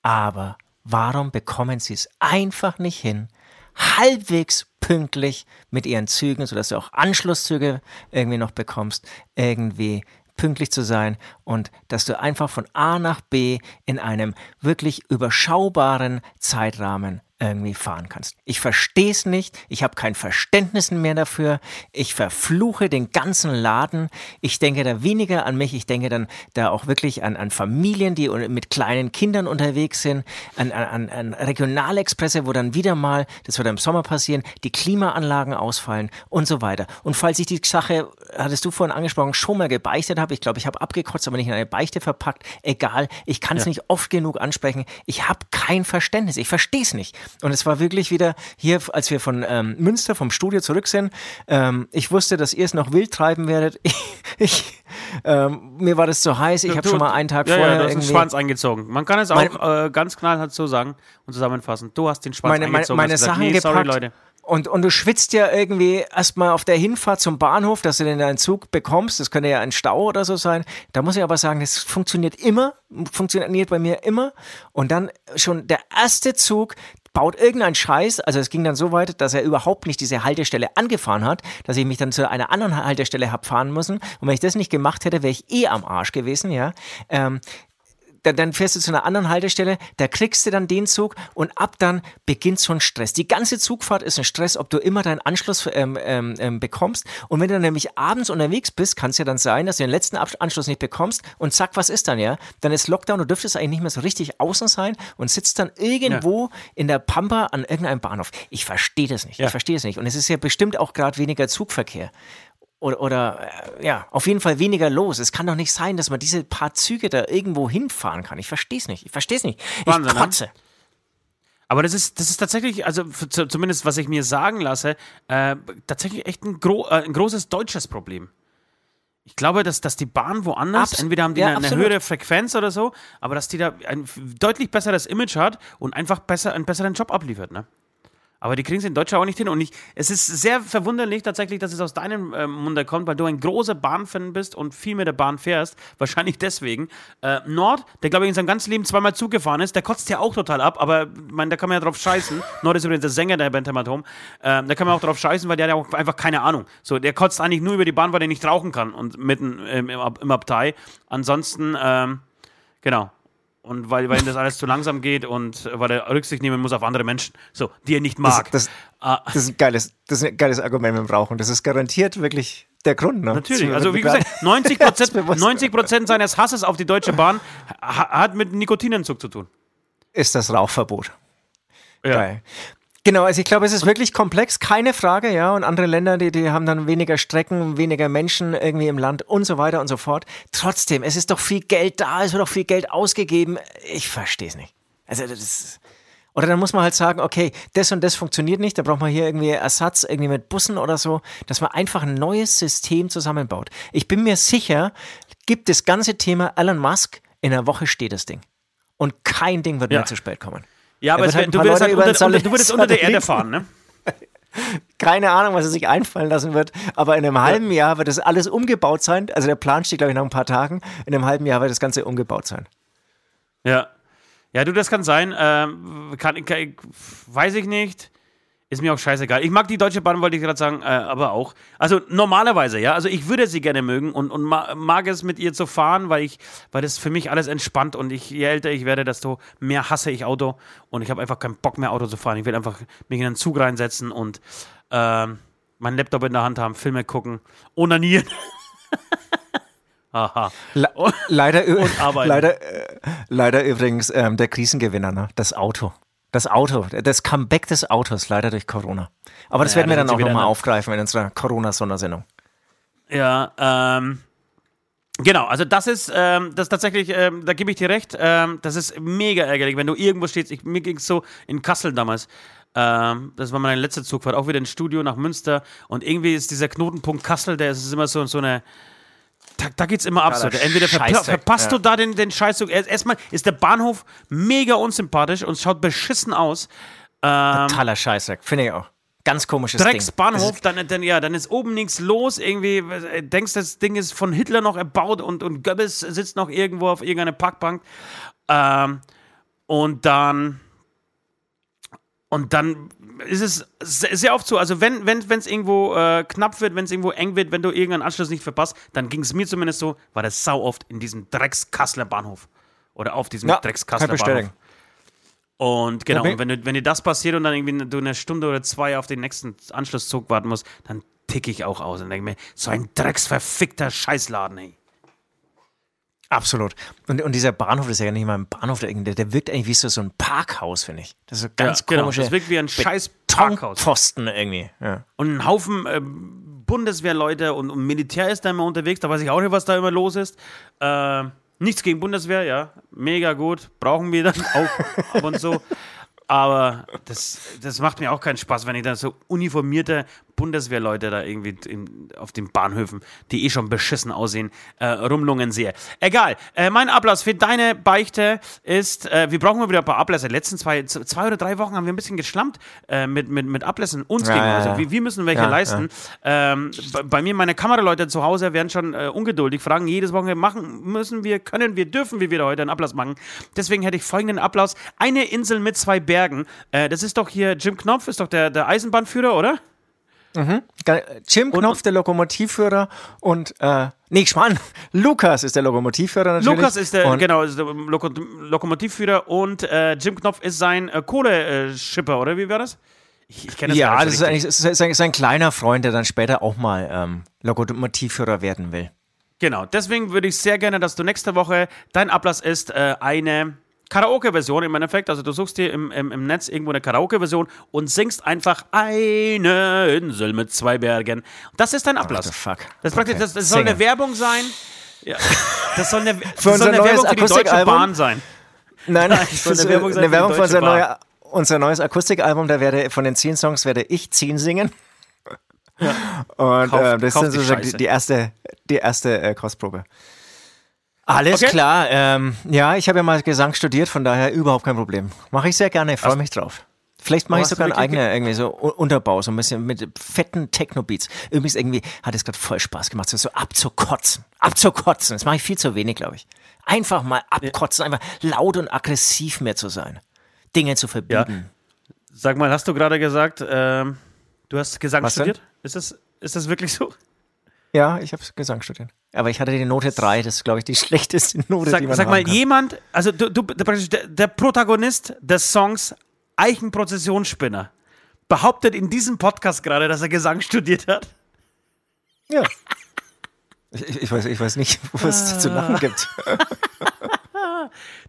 Aber Warum bekommen sie es einfach nicht hin, halbwegs pünktlich mit ihren Zügen, sodass du auch Anschlusszüge irgendwie noch bekommst, irgendwie pünktlich zu sein und dass du einfach von A nach B in einem wirklich überschaubaren Zeitrahmen irgendwie fahren kannst. Ich verstehe es nicht, ich habe kein Verständnis mehr dafür, ich verfluche den ganzen Laden, ich denke da weniger an mich, ich denke dann da auch wirklich an, an Familien, die mit kleinen Kindern unterwegs sind, an, an, an Regionalexpresse, wo dann wieder mal, das wird im Sommer passieren, die Klimaanlagen ausfallen und so weiter. Und falls ich die Sache, hattest du vorhin angesprochen, schon mal gebeichtet habe, ich glaube, ich habe abgekotzt, aber nicht in eine Beichte verpackt, egal, ich kann es ja. nicht oft genug ansprechen, ich habe kein Verständnis, ich verstehe es nicht. Und es war wirklich wieder hier, als wir von ähm, Münster, vom Studio zurück sind. Ähm, ich wusste, dass ihr es noch wild treiben werdet. Ich, ich ähm, mir war das zu heiß. Ich habe schon mal einen Tag ja, vorher. Ja, du hast den Schwanz eingezogen. Man kann es auch äh, ganz knallhart so sagen und zusammenfassen. Du hast den Schwanz meine, eingezogen. Meine, meine Sachen nee, gepackt. Sorry, Leute. Und, und du schwitzt ja irgendwie erstmal auf der Hinfahrt zum Bahnhof, dass du denn deinen Zug bekommst. Das könnte ja ein Stau oder so sein. Da muss ich aber sagen, das funktioniert immer, funktioniert bei mir immer. Und dann schon der erste Zug, baut irgendein Scheiß, also es ging dann so weit, dass er überhaupt nicht diese Haltestelle angefahren hat, dass ich mich dann zu einer anderen Haltestelle habe fahren müssen. Und wenn ich das nicht gemacht hätte, wäre ich eh am Arsch gewesen, ja. Ähm, dann, dann fährst du zu einer anderen Haltestelle, da kriegst du dann den Zug und ab dann beginnt so ein Stress. Die ganze Zugfahrt ist ein Stress, ob du immer deinen Anschluss ähm, ähm, ähm bekommst. Und wenn du dann nämlich abends unterwegs bist, kann es ja dann sein, dass du den letzten Anschluss nicht bekommst und zack, was ist dann, ja? Dann ist Lockdown, du dürftest eigentlich nicht mehr so richtig außen sein und sitzt dann irgendwo ja. in der Pampa an irgendeinem Bahnhof. Ich verstehe das nicht. Ja. Ich verstehe das nicht. Und es ist ja bestimmt auch gerade weniger Zugverkehr oder, oder äh, ja, auf jeden Fall weniger los. Es kann doch nicht sein, dass man diese paar Züge da irgendwo hinfahren kann. Ich verstehe es nicht. Ich verstehe es nicht. Wahnsinn, ich ne? kotze. Ne? Aber das ist, das ist tatsächlich, also zumindest was ich mir sagen lasse, äh, tatsächlich echt ein, gro äh, ein großes deutsches Problem. Ich glaube, dass, dass die Bahn woanders, Abs entweder haben die ja, eine, eine, höhere Frequenz oder so, aber dass die da ein deutlich besseres Image hat und einfach besser, einen besseren Job abliefert. Ne? Aber die kriegen es in Deutschland auch nicht hin. Und ich, es ist sehr verwunderlich tatsächlich, dass es aus deinem äh, Munde kommt, weil du ein großer Bahnfan bist und viel mit der Bahn fährst. Wahrscheinlich deswegen. Äh, Nord, der glaube ich in seinem ganzen Leben zweimal zugefahren ist, der kotzt ja auch total ab. Aber mein, da kann man ja drauf scheißen. Nord ist übrigens der Sänger der Band Hämatom. Äh, da kann man auch drauf scheißen, weil der hat ja auch einfach keine Ahnung. So, der kotzt eigentlich nur über die Bahn, weil er nicht rauchen kann und mitten im, im, im Abtei. Ansonsten, ähm, genau und weil, weil ihm das alles zu langsam geht und weil er Rücksicht nehmen muss auf andere Menschen, so, die er nicht mag. Das, das, ah. das, ist, ein geiles, das ist ein geiles Argument mit dem Rauchen. Das ist garantiert wirklich der Grund. Ne? Natürlich, also wie gesagt, 90 Prozent 90 seines Hasses auf die Deutsche Bahn hat mit Nikotinentzug zu tun. Ist das Rauchverbot. Ja. Geil. Genau, also ich glaube, es ist wirklich komplex, keine Frage, ja. Und andere Länder, die, die haben dann weniger Strecken, weniger Menschen irgendwie im Land und so weiter und so fort. Trotzdem, es ist doch viel Geld da, es wird doch viel Geld ausgegeben. Ich verstehe es nicht. Also das ist oder dann muss man halt sagen, okay, das und das funktioniert nicht, da braucht man hier irgendwie Ersatz, irgendwie mit Bussen oder so, dass man einfach ein neues System zusammenbaut. Ich bin mir sicher, gibt das ganze Thema Elon Musk, in einer Woche steht das Ding. Und kein Ding wird ja. mehr zu spät kommen. Ja, aber halt du, würdest halt unter, unter, du würdest unter der Erde fahren, ne? Keine Ahnung, was er sich einfallen lassen wird, aber in einem halben Jahr wird das alles umgebaut sein. Also der Plan steht, glaube ich, nach ein paar Tagen. In einem halben Jahr wird das Ganze umgebaut sein. Ja. Ja, du, das kann sein. Ähm, kann, kann, weiß ich nicht. Ist mir auch scheißegal. Ich mag die Deutsche Bahn, wollte ich gerade sagen, äh, aber auch. Also normalerweise, ja. Also ich würde sie gerne mögen und, und ma mag es mit ihr zu fahren, weil ich, weil das für mich alles entspannt und ich, je älter ich werde, desto mehr hasse ich Auto und ich habe einfach keinen Bock mehr Auto zu fahren. Ich will einfach mich in einen Zug reinsetzen und äh, meinen Laptop in der Hand haben, Filme gucken, onanieren. Aha. Le leider, leider, äh, leider übrigens ähm, der Krisengewinner, ne? das Auto. Das Auto, das Comeback des Autos, leider durch Corona. Aber das ja, werden wir dann auch nochmal aufgreifen in unserer Corona-Sondersendung. Ja, ähm, Genau, also das ist, ähm, das tatsächlich, ähm, da gebe ich dir recht, ähm, das ist mega ärgerlich, wenn du irgendwo stehst. Ich, mir ging es so in Kassel damals. Ähm, das war meine letzte Zugfahrt, auch wieder ins Studio nach Münster. Und irgendwie ist dieser Knotenpunkt Kassel, der ist immer so, so eine, da, da es immer absolut. Entweder verpa verpasst ja. du da den, den Scheißzug. Erstmal ist der Bahnhof mega unsympathisch und schaut beschissen aus. Ähm, Totaler Scheißdreck, finde ich auch. Ganz komisches Drecksbahnhof, dann, dann, ja, dann ist oben nichts los. Irgendwie denkst, das Ding ist von Hitler noch erbaut und, und Goebbels sitzt noch irgendwo auf irgendeiner Parkbank. Ähm, und dann und dann ist es sehr oft so, also wenn es wenn, irgendwo äh, knapp wird, wenn es irgendwo eng wird, wenn du irgendeinen Anschluss nicht verpasst, dann ging es mir zumindest so, war das sau oft in diesem Dreckskassler Bahnhof. Oder auf diesem ja, Dreckskassler Bahnhof. Und genau, Ja, und wenn, du, wenn dir das passiert und dann irgendwie du eine Stunde oder zwei auf den nächsten Anschlusszug warten musst, dann ticke ich auch aus und denke mir, so ein drecksverfickter Scheißladen, ey. Absolut. Und, und dieser Bahnhof, ist ja nicht mal ein Bahnhof, der, der, wirkt eigentlich wie so, so ein Parkhaus, finde ich. Das ist so ganz Ja, genau, das wirkt wie ein scheiß Parkhaus. Pfosten irgendwie. Ja. Und ein Haufen äh, Bundeswehrleute und, und Militär ist da immer unterwegs, da weiß ich auch nicht, was da immer los ist. Äh, nichts gegen Bundeswehr, ja, mega gut, brauchen wir dann auch ab und zu. Aber das, das macht mir auch keinen Spaß, wenn ich da so uniformierte Bundeswehrleute da irgendwie in, auf den Bahnhöfen, die eh schon beschissen aussehen, äh, rumlungen sehe. Egal. Äh, mein Ablass für deine Beichte ist, äh, wir brauchen mal wieder ein paar Ablässe. Letzten zwei, zwei oder drei Wochen haben wir ein bisschen geschlampt äh, mit, mit, mit Ablässen uns Ja, gegenüber. Also ja. wir, wir müssen welche Ja, leisten. Ähm, bei, bei mir, meine Kameraleute zu Hause werden schon äh, ungeduldig, fragen jedes Woche, machen müssen wir, können wir, dürfen wir wieder heute einen Ablass machen. Deswegen hätte ich folgenden Ablass. Eine Insel mit zwei Bergen. Äh, das ist doch hier, Jim Knopf ist doch der, der Eisenbahnführer, oder? Ge- Jim Knopf, der Lokomotivführer und, äh, nee, Schmarrn, Lukas ist der Lokomotivführer natürlich. Lukas ist der, und, genau, ist der Loko Lokomotivführer und äh, Jim Knopf ist sein äh, Kohleschipper, oder wie war das? Ich, ich kenne das Ja, das ist eigentlich das ist ein, ist ein kleiner Freund, der dann später auch mal ähm, Lokomotivführer werden will. Genau, deswegen würde ich sehr gerne, dass du nächste Woche, dein Ablass ist äh, eine Karaoke-Version im Endeffekt. Also du suchst dir im, im, im Netz irgendwo eine Karaoke-Version und singst einfach eine Insel mit zwei Bergen. Das ist dein Ablass. What the fuck? Das, Okay. das, das soll eine. Werbung sein. Ja. Das soll eine, das soll eine Werbung für die Deutsche Akustikalbum? Bahn sein. Nein, nein, soll das eine ist Werbung sein eine Werbung für unser, neuer, unser neues Akustikalbum. Da werde von den zehn Songs werde ich zehn singen. Und Kauf- äh, das ist sozusagen die, die erste, die erste äh, Kostprobe. Alles Okay. klar. Ähm, ja, ich habe ja mal Gesang studiert, von daher überhaupt kein Problem. Mache ich sehr gerne, freue mich drauf. Vielleicht mache ich hast du sogar einen eigenen irgendwie so Unterbau, so ein bisschen mit fetten Techno-Beats. Übrigens irgendwie hat es gerade voll Spaß gemacht, so, abzukotzen. Abzukotzen. Das mache ich viel zu wenig, glaube ich. Einfach mal abkotzen, einfach laut und aggressiv mehr zu sein. Dinge zu verbieten. Sag mal, hast du gerade gesagt, ähm, du hast Gesang Was denn? studiert? Ist das, ist das wirklich so? Ja, ich habe Gesang studiert. Aber ich hatte die Note 3, das ist, glaube ich, die schlechteste Note, Sag, die man sag mal, kann. jemand, also du, du der, der, Protagonist des Songs Eichenprozessionsspinner behauptet in diesem Podcast gerade, dass er Gesang studiert hat. Ja. Ich, ich, weiß, ich weiß nicht, wo es zu lachen gibt.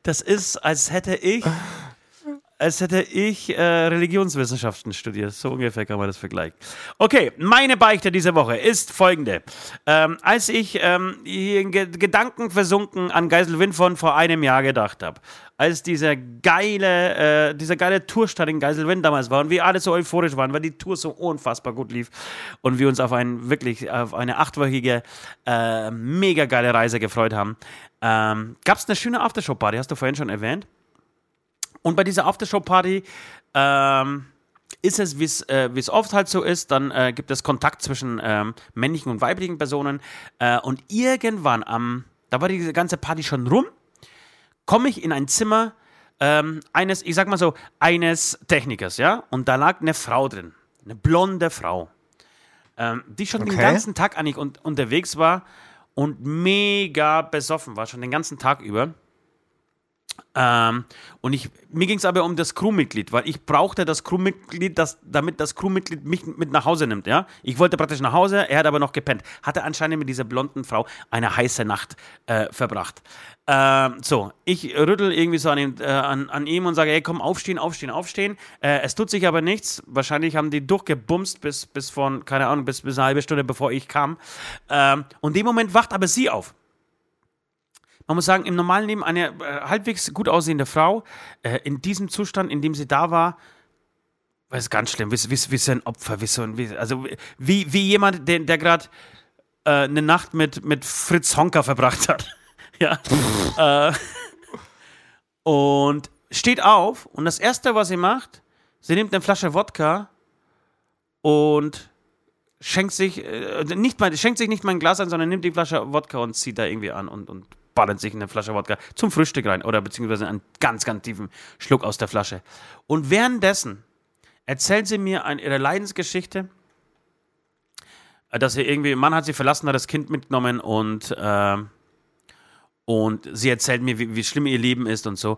Das ist, als hätte ich, als hätte ich äh, Religionswissenschaften studiert. So ungefähr kann man das vergleichen. Okay, meine Beichte diese Woche ist folgende. Ähm, als ich ähm, in Ge Gedanken versunken an Geiselwind von vor einem Jahr gedacht habe, als dieser geile, äh, dieser geile Tourstart in Geiselwind damals war und wir alle so euphorisch waren, weil die Tour so unfassbar gut lief und wir uns auf ein wirklich auf eine achtwöchige äh, mega geile Reise gefreut haben, ähm, gab es eine schöne Aftershow-Party, hast du vorhin schon erwähnt. Und bei dieser Aftershow-Party ähm, ist es, wie es äh, es oft halt so ist, dann äh, gibt es Kontakt zwischen ähm, männlichen und weiblichen Personen. Äh, und irgendwann am, da war diese ganze Party schon rum, komme ich in ein Zimmer ähm, eines, ich sag mal so, eines Technikers, ja? Und da lag eine Frau drin, eine blonde Frau, ähm, die schon den Okay. ganzen Tag eigentlich un unterwegs war und mega besoffen war, schon den ganzen Tag über. Ähm, und ich, mir ging es aber um das Crewmitglied, weil ich brauchte das Crewmitglied, das, damit das Crewmitglied mich mit nach Hause nimmt. Ja? Ich wollte praktisch nach Hause, er hat aber noch gepennt. Hatte anscheinend mit dieser blonden Frau eine heiße Nacht äh, verbracht. Ähm, so, ich rüttel irgendwie so an, ihm, äh, an, an ihm und sage, hey, komm, aufstehen, aufstehen, aufstehen. Äh, es tut sich aber nichts. Wahrscheinlich haben die durchgebumst bis, bis von, keine Ahnung, bis, bis eine halbe Stunde, bevor ich kam. Ähm, und in dem Moment wacht aber sie auf man muss sagen, im normalen Leben eine äh, halbwegs gut aussehende Frau, äh, in diesem Zustand, in dem sie da war, war es ganz schlimm, wie, wie, wie so ein Opfer, wie so ein, wie, also wie, wie jemand, der, der gerade äh, eine Nacht mit, mit Fritz Honka verbracht hat. ja. äh, und steht auf und das Erste, was sie macht, sie nimmt eine Flasche Wodka und schenkt sich, äh, nicht mal, schenkt sich nicht mal ein Glas ein, sondern nimmt die Flasche Wodka und zieht da irgendwie an und, und ballert sich in eine Flasche Wodka zum Frühstück rein oder beziehungsweise einen ganz, ganz tiefen Schluck aus der Flasche. Und währenddessen erzählt sie mir an ihre Leidensgeschichte, äh, dass sie irgendwie, Mann hat sie verlassen, hat das Kind mitgenommen und, äh, und sie erzählt mir, wie, wie schlimm ihr Leben ist und so.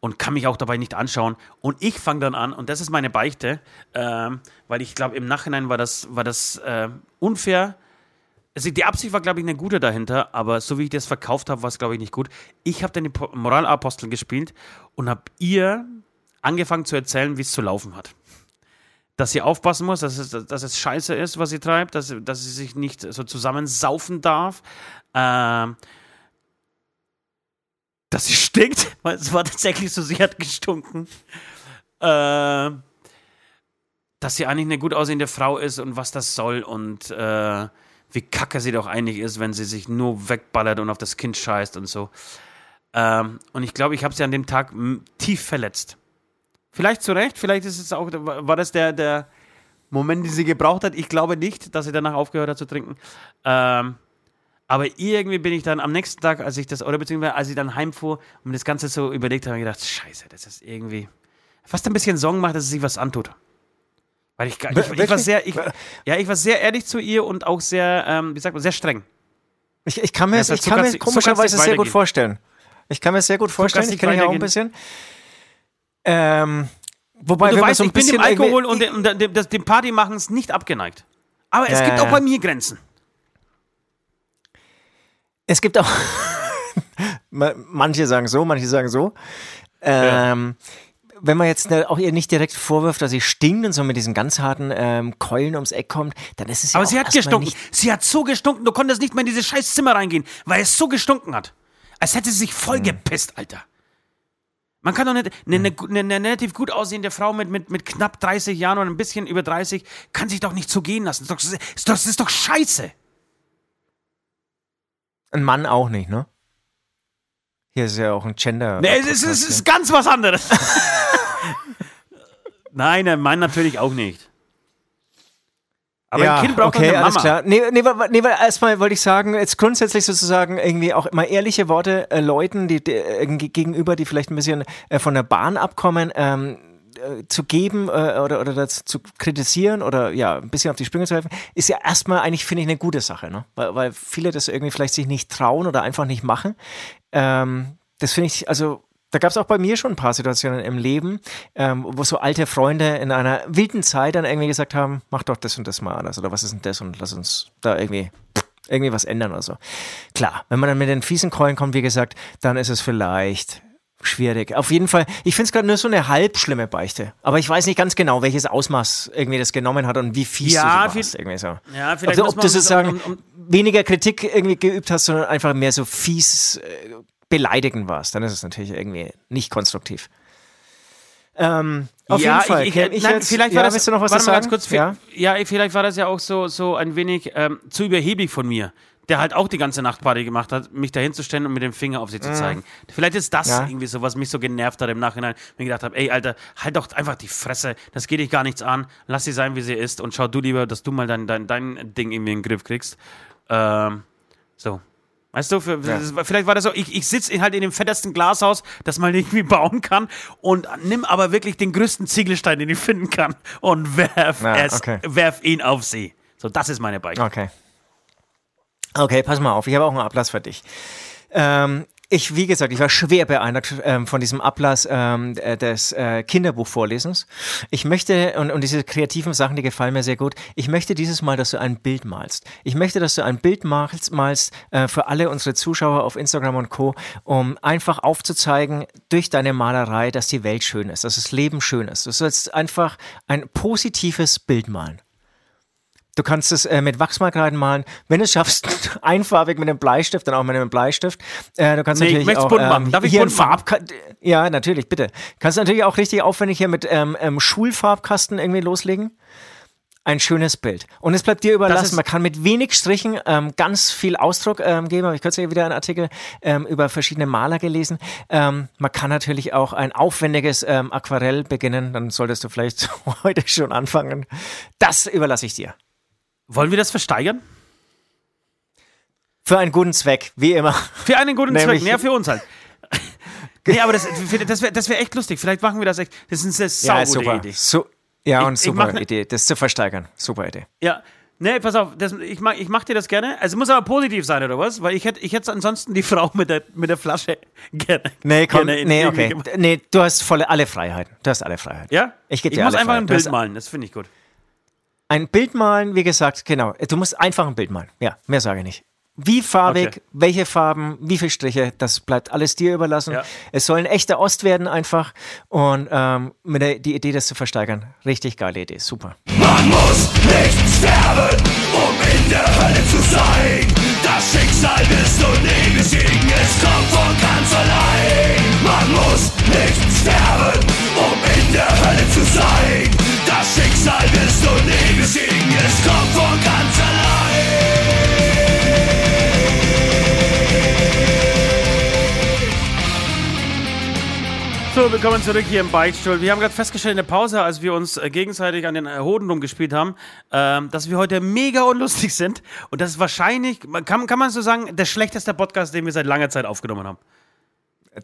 und kann mich auch dabei nicht anschauen. Und ich fange dann an, und das ist meine Beichte, ähm, weil ich glaube, im Nachhinein war das, war das äh, unfair. Also die Absicht war, glaube ich, eine gute dahinter, aber so wie ich das verkauft habe, war es, glaube ich, nicht gut. Ich habe dann die Moralapostel gespielt und habe ihr angefangen zu erzählen, wie es zu laufen hat. Dass sie aufpassen muss, dass es, dass es scheiße ist, was sie treibt, dass, dass sie sich nicht so zusammensaufen darf. Ähm, dass sie stinkt, weil es war tatsächlich so, sie hat gestunken. Äh, dass sie eigentlich eine gut aussehende Frau ist und was das soll und äh, wie kacke sie doch eigentlich ist, wenn sie sich nur wegballert und auf das Kind scheißt und so. Ähm, und ich glaube, ich habe sie an dem Tag tief verletzt. Vielleicht zu Recht, vielleicht ist es auch, war das der, der Moment, den sie gebraucht hat. Ich glaube nicht, dass sie danach aufgehört hat zu trinken. Ähm, aber irgendwie bin ich dann am nächsten Tag, als ich das, oder beziehungsweise als ich dann heimfuhr und das Ganze so überlegt habe, gedacht, scheiße, das ist irgendwie fast ein bisschen Sorgen macht, dass sie sich was antut. Weil ich, ich, ich, ich war sehr, ich, ja, ich war sehr ehrlich zu ihr und auch sehr, ähm, wie sagt man, sehr streng. Ich, ich kann mir, das ich kann mir komischerweise sehr gut vorstellen. Ich kann mir sehr gut vorstellen, ich kenne ja auch ein bisschen. Ähm, wobei, du weißt, so ich bin dem Alkohol und dem, dem, dem Partymachens nicht abgeneigt. Aber es ja, gibt auch bei mir Grenzen. Es gibt auch, manche sagen so, manche sagen so. Ähm, ja. Wenn man jetzt ne, auch ihr nicht direkt vorwirft, dass sie stinkt und so mit diesen ganz harten ähm, Keulen ums Eck kommt, dann ist es ja Aber sie hat gestunken. Sie hat so gestunken, du konntest nicht mehr in dieses scheiß Zimmer reingehen, weil es so gestunken hat. Als hätte sie sich voll hm. gepisst, Alter. Man kann doch nicht, eine, eine, eine, eine, relativ gut aussehende Frau mit, mit, mit knapp 30 Jahren oder ein bisschen über 30 kann sich doch nicht so gehen lassen. Das ist doch, das ist doch scheiße. Ein Mann auch nicht, ne? Hier ist ja auch ein Gender. Nee, es ist, es ist ganz was anderes. Nein, ein Mann natürlich auch nicht. Aber ja, ein Kind braucht okay, eine Mama. alles klar. Nee, nee, nee erstmal wollte ich sagen, jetzt grundsätzlich sozusagen irgendwie auch immer ehrliche Worte äh, Leuten, die, die äh, gegenüber, die vielleicht ein bisschen äh, von der Bahn abkommen, ähm, äh, zu geben äh, oder, oder das zu kritisieren oder ja, ein bisschen auf die Sprünge zu helfen, ist ja erstmal eigentlich, finde ich, eine gute Sache, ne? Weil, weil viele das irgendwie vielleicht sich nicht trauen oder einfach nicht machen. Ähm, das finde ich, also da gab es auch bei mir schon ein paar Situationen im Leben, ähm, wo so alte Freunde in einer wilden Zeit dann irgendwie gesagt haben, mach doch das und das mal anders oder was ist denn das und lass uns da irgendwie irgendwie was ändern oder so. Klar, wenn man dann mit den fiesen Keulen kommt, wie gesagt, dann ist es vielleicht schwierig. Auf jeden Fall, ich finde es gerade nur so eine halb schlimme Beichte. Aber ich weiß nicht ganz genau, welches Ausmaß irgendwie das genommen hat und wie fies ja, du so warst. Irgendwie so. Ja, vielleicht also, ob du sozusagen um, um, weniger Kritik irgendwie geübt hast, sondern einfach mehr so fies äh, beleidigen warst. Dann ist es natürlich irgendwie nicht konstruktiv. Ähm, auf ja, jeden Fall. Ich, ich, ich nein, jetzt, vielleicht war ja, das, du noch was sagen? Kurz, ja? ja, vielleicht war das ja auch so, so ein wenig ähm, zu überheblich von mir der halt auch die ganze Nacht Party gemacht hat, mich da hinzustellen und mit dem Finger auf sie zu mhm. zeigen. Mhm. Vielleicht ist das ja. irgendwie so, was mich so genervt hat im Nachhinein. Mir gedacht habe, ey, Alter, halt doch einfach die Fresse. Das geht dich gar nichts an. Lass sie sein, wie sie ist und schau du lieber, dass du mal dein, dein, dein Ding irgendwie in den Griff kriegst. Ähm, so. Weißt du, für, ja. vielleicht war das so, ich, ich sitze halt in dem fettesten Glashaus, das man irgendwie bauen kann und nimm aber wirklich den größten Ziegelstein, den ich finden kann und werf, ja, es, okay. werf ihn auf sie. So, das ist meine Bike. Okay. Okay, pass mal auf, ich habe auch einen Ablass für dich. Ähm, ich, wie gesagt, ich war schwer beeindruckt ähm, von diesem Ablass ähm, äh, des äh, Kinderbuchvorlesens. Ich möchte, und, und diese kreativen Sachen, die gefallen mir sehr gut, ich möchte dieses Mal, dass du ein Bild malst. Ich möchte, dass du ein Bild malst, malst äh, für alle unsere Zuschauer auf Instagram und Co., um einfach aufzuzeigen durch deine Malerei, dass die Welt schön ist, dass das Leben schön ist. Du sollst einfach ein positives Bild malen. Du kannst es äh, mit Wachsmalkreiden malen. Wenn du es schaffst, einfarbig mit einem Bleistift, dann auch mit einem Bleistift. Äh, du kannst nee, natürlich ich auch bunt machen. Ähm, Darf ich hier bunt Farb Ja, natürlich, bitte. Kannst du natürlich auch richtig aufwendig hier mit ähm, ähm, Schulfarbkasten irgendwie loslegen. Ein schönes Bild. Und es bleibt dir überlassen. Man kann mit wenig Strichen ähm, ganz viel Ausdruck ähm, geben. Habe ich kürzlich wieder einen Artikel ähm, über verschiedene Maler gelesen. Ähm, man kann natürlich auch ein aufwendiges ähm, Aquarell beginnen. Dann solltest du vielleicht heute schon anfangen. Das überlasse ich dir. Wollen wir das versteigern? Für einen guten Zweck, wie immer. Für einen guten Nämlich Zweck, ja, für uns halt. nee, aber das, das wäre das wär echt lustig. Vielleicht machen wir das echt. Das ist eine saugute ja, Idee. So, ja, und ich, super ich Idee, das zu versteigern. Super Idee. Ja, Nee, pass auf, das, ich, mach, ich mach dir das gerne. Also muss aber positiv sein, oder was? Weil ich hätte ich hätte ansonsten die Frau mit der, mit der Flasche gerne. Nee, komm, gerne nee, okay. gemacht. Nee, du hast volle alle Freiheiten. Du hast alle Freiheiten. Ja? Ich geb ich dir muss alle einfach ein Freiheit. Du Bild malen, das finde ich gut. Ein Bild malen, wie gesagt, genau. Du musst einfach ein Bild malen. Ja, mehr sage ich nicht. Wie farbig, Okay. welche Farben, wie viele Striche, das bleibt alles dir überlassen. Ja. Es soll ein echter Ost werden einfach. Und ähm, mit der, die Idee, das zu versteigern, richtig geile Idee, super. Man muss nicht sterben, um in der Hölle zu sein. Das Schicksal wirst du nie besiegen, es kommt von ganz allein. Man muss nicht sterben, um in der Hölle zu sein. Das Schicksal wirst du nie besiegen, es kommt von ganz allein. So, willkommen zurück hier im Beichtstuhl. Wir haben gerade festgestellt in der Pause, als wir uns äh, gegenseitig an den äh, Hoden rumgespielt haben, ähm, dass wir heute mega unlustig sind. Und das ist wahrscheinlich, kann, kann man so sagen, der schlechteste Podcast, den wir seit langer Zeit aufgenommen haben.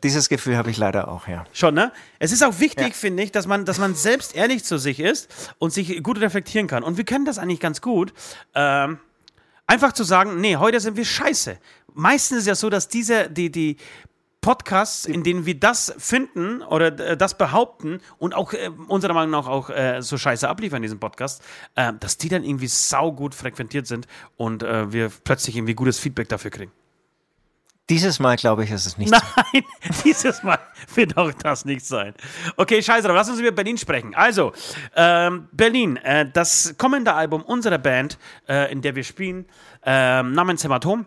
Dieses Gefühl habe ich leider auch, ja. Schon, ne? Es ist auch wichtig, Ja. finde ich, dass man, dass man selbst ehrlich zu sich ist und sich gut reflektieren kann. Und wir können das eigentlich ganz gut. Ähm, einfach zu sagen, nee, heute sind wir scheiße. Meistens ist es ja so, dass diese, die, die Podcasts, in denen wir das finden oder äh, das behaupten und auch äh, unserer Meinung nach auch äh, so scheiße abliefern in diesem Podcast, äh, dass die dann irgendwie saugut frequentiert sind und äh, wir plötzlich irgendwie gutes Feedback dafür kriegen. Dieses Mal glaube ich, ist es nicht so. Nein, dieses Mal wird auch das nicht sein. Okay, scheiße drauf. Lass uns über Berlin sprechen. Also, ähm, Berlin, äh, das kommende Album unserer Band, äh, in der wir spielen, ähm, namens Hämatom,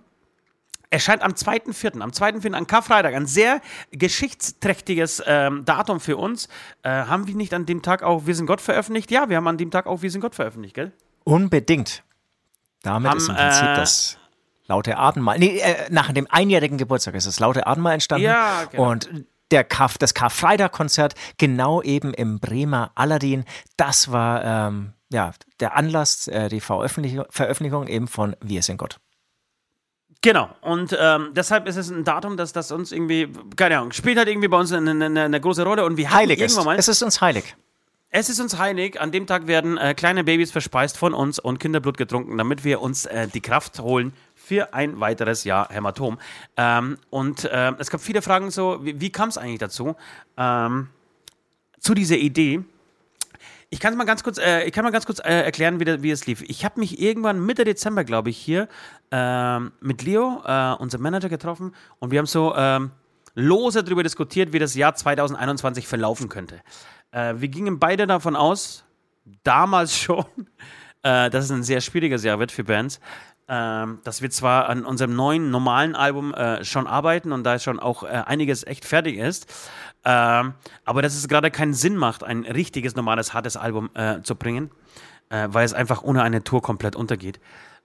erscheint am 2.4., am 2.4., an Karfreitag, ein sehr geschichtsträchtiges ähm, Datum für uns. Äh, haben wir nicht an dem Tag auch Wir sind Gott veröffentlicht? Ja, wir haben an dem Tag auch Wir sind Gott veröffentlicht, gell? Unbedingt. Damit Am, ist im Prinzip äh, das laute Abendmahl. Nee, äh, nach dem einjährigen Geburtstag ist das laute Abendmahl entstanden. Ja, genau. Und der Karf, das Karfreitag-Konzert, genau eben im Bremer Aladdin, das war ähm, ja, der Anlass, äh, die Veröffentlichung, Veröffentlichung eben von Wir sind Gott. Genau, und ähm, deshalb ist es ein Datum, dass das uns irgendwie, keine Ahnung, spielt halt irgendwie bei uns eine, eine, eine große Rolle und wir hatten Heilig ist. mal, Es ist uns heilig. es ist uns heilig, an dem Tag werden äh, kleine Babys verspeist von uns und Kinderblut getrunken, damit wir uns äh, die Kraft holen für ein weiteres Jahr Hämatom. Ähm, und äh, es gab viele Fragen so, wie, wie kam es eigentlich dazu? Ähm, zu dieser Idee. Ich kann mal ganz kurz, äh, ich kann mal ganz kurz äh, erklären, wie, wie es lief. Ich habe mich irgendwann Mitte Dezember, glaube ich, hier ähm, mit Leo, äh, unserem Manager, getroffen und wir haben so ähm, lose darüber diskutiert, wie das Jahr 2021 verlaufen könnte. Äh, wir gingen beide davon aus, damals schon, äh, dass es ein sehr schwieriges Jahr wird für Bands. Ähm, dass wir zwar an unserem neuen normalen Album äh, schon arbeiten und da schon auch äh, einiges echt fertig ist, ähm, aber dass es gerade keinen Sinn macht, ein richtiges, normales, hartes Album äh, zu bringen, äh, weil es einfach ohne eine Tour komplett untergeht.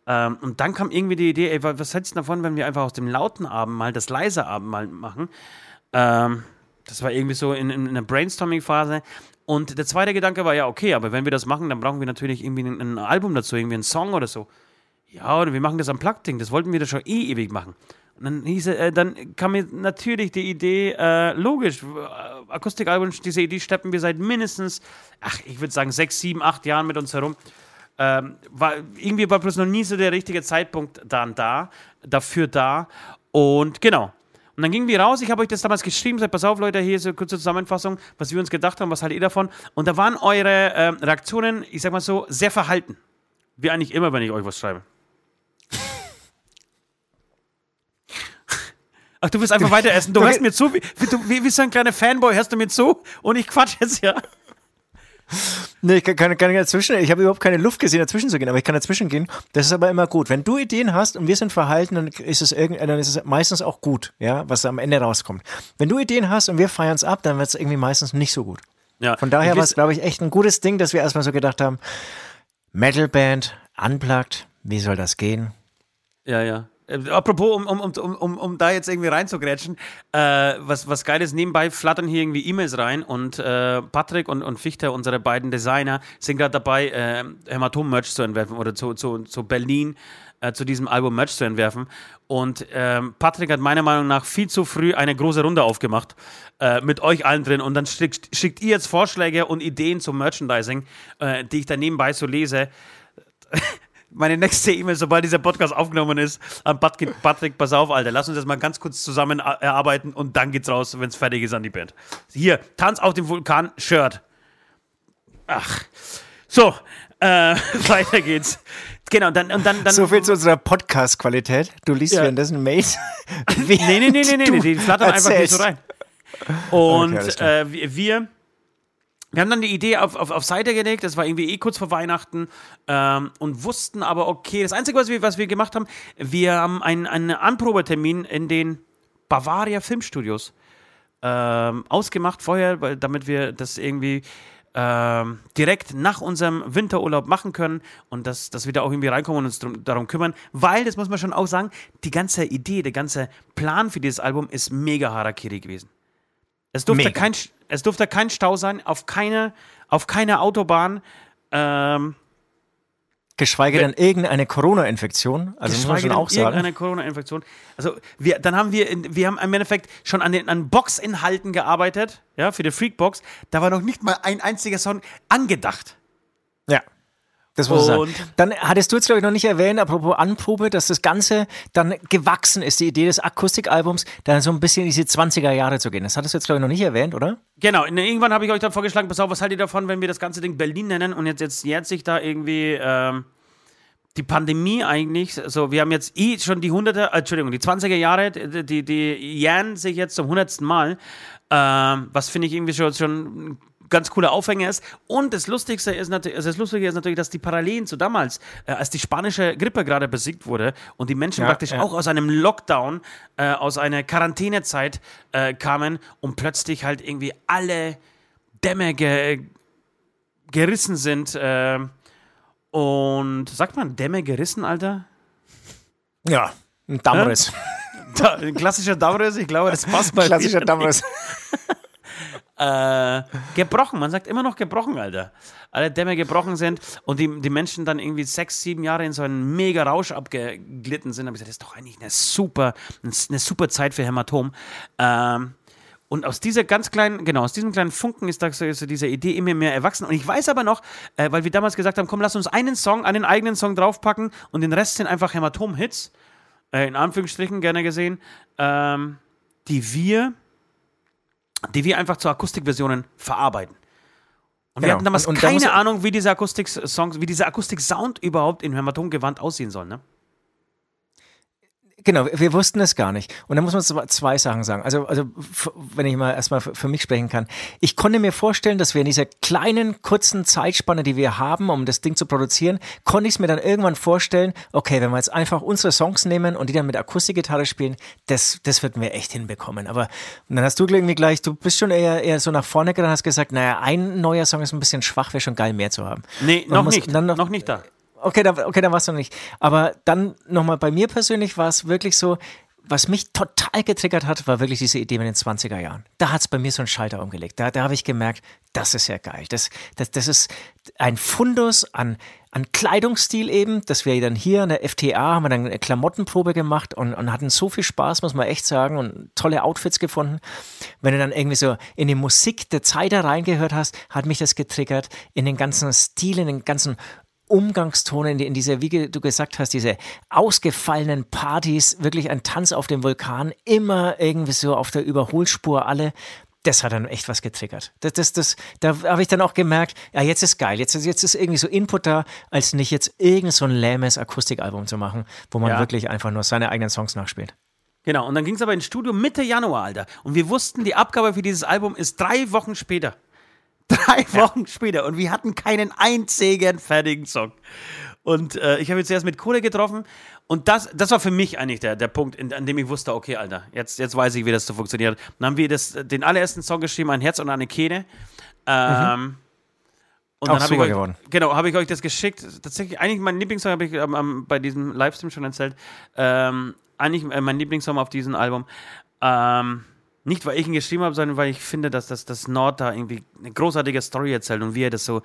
Ähm, und dann kam irgendwie die Idee, ey, wa- was hältst du davon, wenn wir einfach aus dem lauten Abend mal das leise Abend mal machen? Ähm, das war irgendwie so in, in, in einer Brainstorming-Phase. Und der zweite Gedanke war ja, okay, aber wenn wir das machen, dann brauchen wir natürlich irgendwie ein, ein Album dazu, irgendwie einen Song oder so. Ja, oder wir machen das am Plug-Ding, das wollten wir doch schon eh ewig machen. Und dann, hieß, äh, dann kam mir natürlich die Idee, äh, logisch, äh, Akustikalbum, diese Idee steppen wir seit mindestens, ach, ich würde sagen, sechs, sieben, acht Jahren mit uns herum. Ähm, war, irgendwie war bloß noch nie so der richtige Zeitpunkt dann da, dafür da. Und genau. Und dann gingen wir raus, ich habe euch das damals geschrieben, sagt, pass auf Leute, hier ist eine kurze Zusammenfassung, was wir uns gedacht haben, was haltet ihr davon? Und da waren eure ähm, Reaktionen, ich sag mal so, sehr verhalten. Wie eigentlich immer, wenn ich euch was schreibe. Ach, du willst einfach weiter essen. Du Okay. hörst mir zu, wie, du, wie, wie so ein kleiner Fanboy hörst du mir zu und ich quatsch jetzt ja. Nee, ich kann, kann, kann dazwischen, ich habe überhaupt keine Luft gesehen, dazwischen zu gehen, aber ich kann dazwischen gehen. Das ist aber immer gut. Wenn du Ideen hast und wir sind verhalten, dann ist es, irgend, dann ist es meistens auch gut, ja, was am Ende rauskommt. Wenn du Ideen hast und wir feiern es ab, dann wird es irgendwie meistens nicht so gut. ja. Von daher war es, glaube ich, echt ein gutes Ding, dass wir erstmal so gedacht haben, Metalband, unplugged, wie soll das gehen? Ja, ja. Äh, apropos, um, um, um, um, um, da jetzt irgendwie reinzugrätschen, äh, was, was geil ist, nebenbei flattern hier irgendwie E-Mails rein und äh, Patrick und, und Fichter, unsere beiden Designer, sind gerade dabei, äh, Hämatom-Merch zu entwerfen oder zu, zu, zu Berlin äh, zu diesem Album Merch zu entwerfen. Und ähm, Patrick hat meiner Meinung nach viel zu früh eine große Runde aufgemacht äh, mit euch allen drin und dann schickt, schickt ihr jetzt Vorschläge und Ideen zum Merchandising, äh, die ich dann nebenbei so lese meine nächste E-Mail, sobald dieser Podcast aufgenommen ist, an Patrick, Patrick, pass auf, Alter, lass uns das mal ganz kurz zusammen erarbeiten und dann geht's raus, wenn es fertig ist an die Band. Hier, Tanz auf dem Vulkan, Shirt. Ach. So, äh, weiter geht's. Genau, dann, und dann, dann. So viel zu unserer Podcast-Qualität. Du liest ja. währenddessen Mails. nee, nee, nee, nee, nee, die flattern einfach nicht so rein. Und okay, äh, wir, wir haben dann die Idee auf, auf, auf Seite gelegt, das war irgendwie eh kurz vor Weihnachten ähm, und wussten aber, okay, das Einzige, was wir, was wir gemacht haben, wir haben einen, einen Anprobetermin in den Bavaria Filmstudios ähm, ausgemacht vorher, weil, damit wir das irgendwie ähm, direkt nach unserem Winterurlaub machen können und dass, dass wir da auch irgendwie reinkommen und uns drum, darum kümmern, weil, das muss man schon auch sagen, die ganze Idee, der ganze Plan für dieses Album ist mega Harakiri gewesen. Es durfte, mega. kein, es durfte kein Stau sein, auf keine, auf keine Autobahn. Ähm, Geschweige denn irgendeine Corona-Infektion. Also muss man schon auch sagen. Irgendeine Corona-Infektion. Also wir, dann haben wir, in, wir haben im Endeffekt schon an den an Boxinhalten gearbeitet, ja, für die Freakbox. Da war noch nicht mal ein einziger Song angedacht. Ja. Das muss ich sagen. Dann hattest du jetzt, glaube ich, noch nicht erwähnt, apropos Anprobe, dass das Ganze dann gewachsen ist, die Idee des Akustikalbums, dann so ein bisschen in diese 20er Jahre zu gehen. Das hattest du jetzt, glaube ich, noch nicht erwähnt, oder? Genau. Irgendwann habe ich euch dann vorgeschlagen, pass auf, was haltet ihr davon, wenn wir das ganze Ding Berlin nennen und jetzt, jetzt jährt sich da irgendwie ähm, die Pandemie eigentlich, so, wir haben jetzt eh schon die 100er, äh, Entschuldigung, die 20er Jahre, die, die, jähren sich jetzt zum 100. Mal, ähm, was finde ich irgendwie schon, schon ganz cooler Aufhänger ist. Und das Lustigste ist natürlich, also das Lustige ist natürlich, dass die Parallelen zu damals, äh, als die spanische Grippe gerade besiegt wurde und die Menschen ja, praktisch ja. auch aus einem Lockdown, äh, aus einer Quarantänezeit äh, kamen und plötzlich halt irgendwie alle Dämme ge gerissen sind. Äh, und sagt man Dämme gerissen, Alter? Ja, ein Dammriss. ein klassischer Dammriss, ich glaube, das passt bei Klassischer Dammriss. äh, gebrochen. Man sagt immer noch gebrochen, Alter. Alle Dämme gebrochen sind und die, die Menschen dann irgendwie sechs, sieben Jahre in so einen mega Rausch abgeglitten sind. Da habe ich gesagt, das ist doch eigentlich eine super, eine super Zeit für Hämatom. Ähm, und aus dieser ganz kleinen, genau, aus diesem kleinen Funken ist, da so, ist diese Idee immer mehr erwachsen. Und ich weiß aber noch, äh, weil wir damals gesagt haben, komm, lass uns einen Song, einen eigenen Song draufpacken und den Rest sind einfach Hämatom-Hits, äh, in Anführungsstrichen gerne gesehen, ähm, die wir die wir einfach zu Akustikversionen verarbeiten. Und wir genau. hatten damals und, und keine da Ahnung, wie diese Akustik-Songs, wie dieser Akustik-Sound überhaupt in Hämatomgewand aussehen soll, ne? Genau, wir wussten es gar nicht. Und da muss man zwei Sachen sagen. Also, also wenn ich mal erstmal für mich sprechen kann. Ich konnte mir vorstellen, dass wir in dieser kleinen, kurzen Zeitspanne, die wir haben, um das Ding zu produzieren, konnte ich es mir dann irgendwann vorstellen, okay, wenn wir jetzt einfach unsere Songs nehmen und die dann mit Akustikgitarre spielen, das, das würden wir echt hinbekommen. Aber dann hast du irgendwie gleich, du bist schon eher, eher so nach vorne gegangen und hast gesagt, naja, ein neuer Song ist ein bisschen schwach, wäre schon geil, mehr zu haben. Nee, noch muss, nicht. Noch, noch nicht da. Okay, da, okay, dann warst du noch nicht. Aber dann nochmal bei mir persönlich war es wirklich so, was mich total getriggert hat, war wirklich diese Idee mit den 20er Jahren. Da hat es bei mir so einen Schalter umgelegt. Da, da habe ich gemerkt, das ist ja geil. Das, das, das ist ein Fundus an, an Kleidungsstil eben, dass wir dann hier an der FTA haben wir dann eine Klamottenprobe gemacht und, und hatten so viel Spaß, muss man echt sagen, und tolle Outfits gefunden. Wenn du dann irgendwie so in die Musik der Zeit da reingehört hast, hat mich das getriggert, in den ganzen Stil, in den ganzen Umgangston in, in dieser, wie du gesagt hast, diese ausgefallenen Partys, wirklich ein Tanz auf dem Vulkan, immer irgendwie so auf der Überholspur alle. Das hat dann echt was getriggert. Das, das, das, da habe ich dann auch gemerkt, ja, jetzt ist geil. Jetzt, jetzt ist irgendwie so Input da, als nicht jetzt irgend so ein lähmes Akustikalbum zu machen, wo man ja. wirklich einfach nur seine eigenen Songs nachspielt. Genau, und dann ging es aber ins Studio Mitte Januar, Alter. Und wir wussten, die Abgabe für dieses Album ist drei Wochen später. Drei Wochen ja. später und wir hatten keinen einzigen fertigen Song. Und äh, ich habe jetzt erst mit Kohle getroffen und das, das war für mich eigentlich der, der Punkt, in, an dem ich wusste, okay, Alter, jetzt, jetzt weiß ich, wie das so funktioniert. Dann haben wir das, den allerersten Song geschrieben, ein Herz und eine Kehle. Ähm, mhm. Und Auch dann habe ich, euch, genau, hab ich euch das geschickt. Tatsächlich, eigentlich mein Lieblingssong habe ich ähm, bei diesem Livestream schon erzählt. Ähm, eigentlich äh, mein Lieblingssong auf diesem Album. Ähm, nicht, weil ich ihn geschrieben habe, sondern weil ich finde, dass das, das Nord da irgendwie eine großartige Story erzählt und wie er das so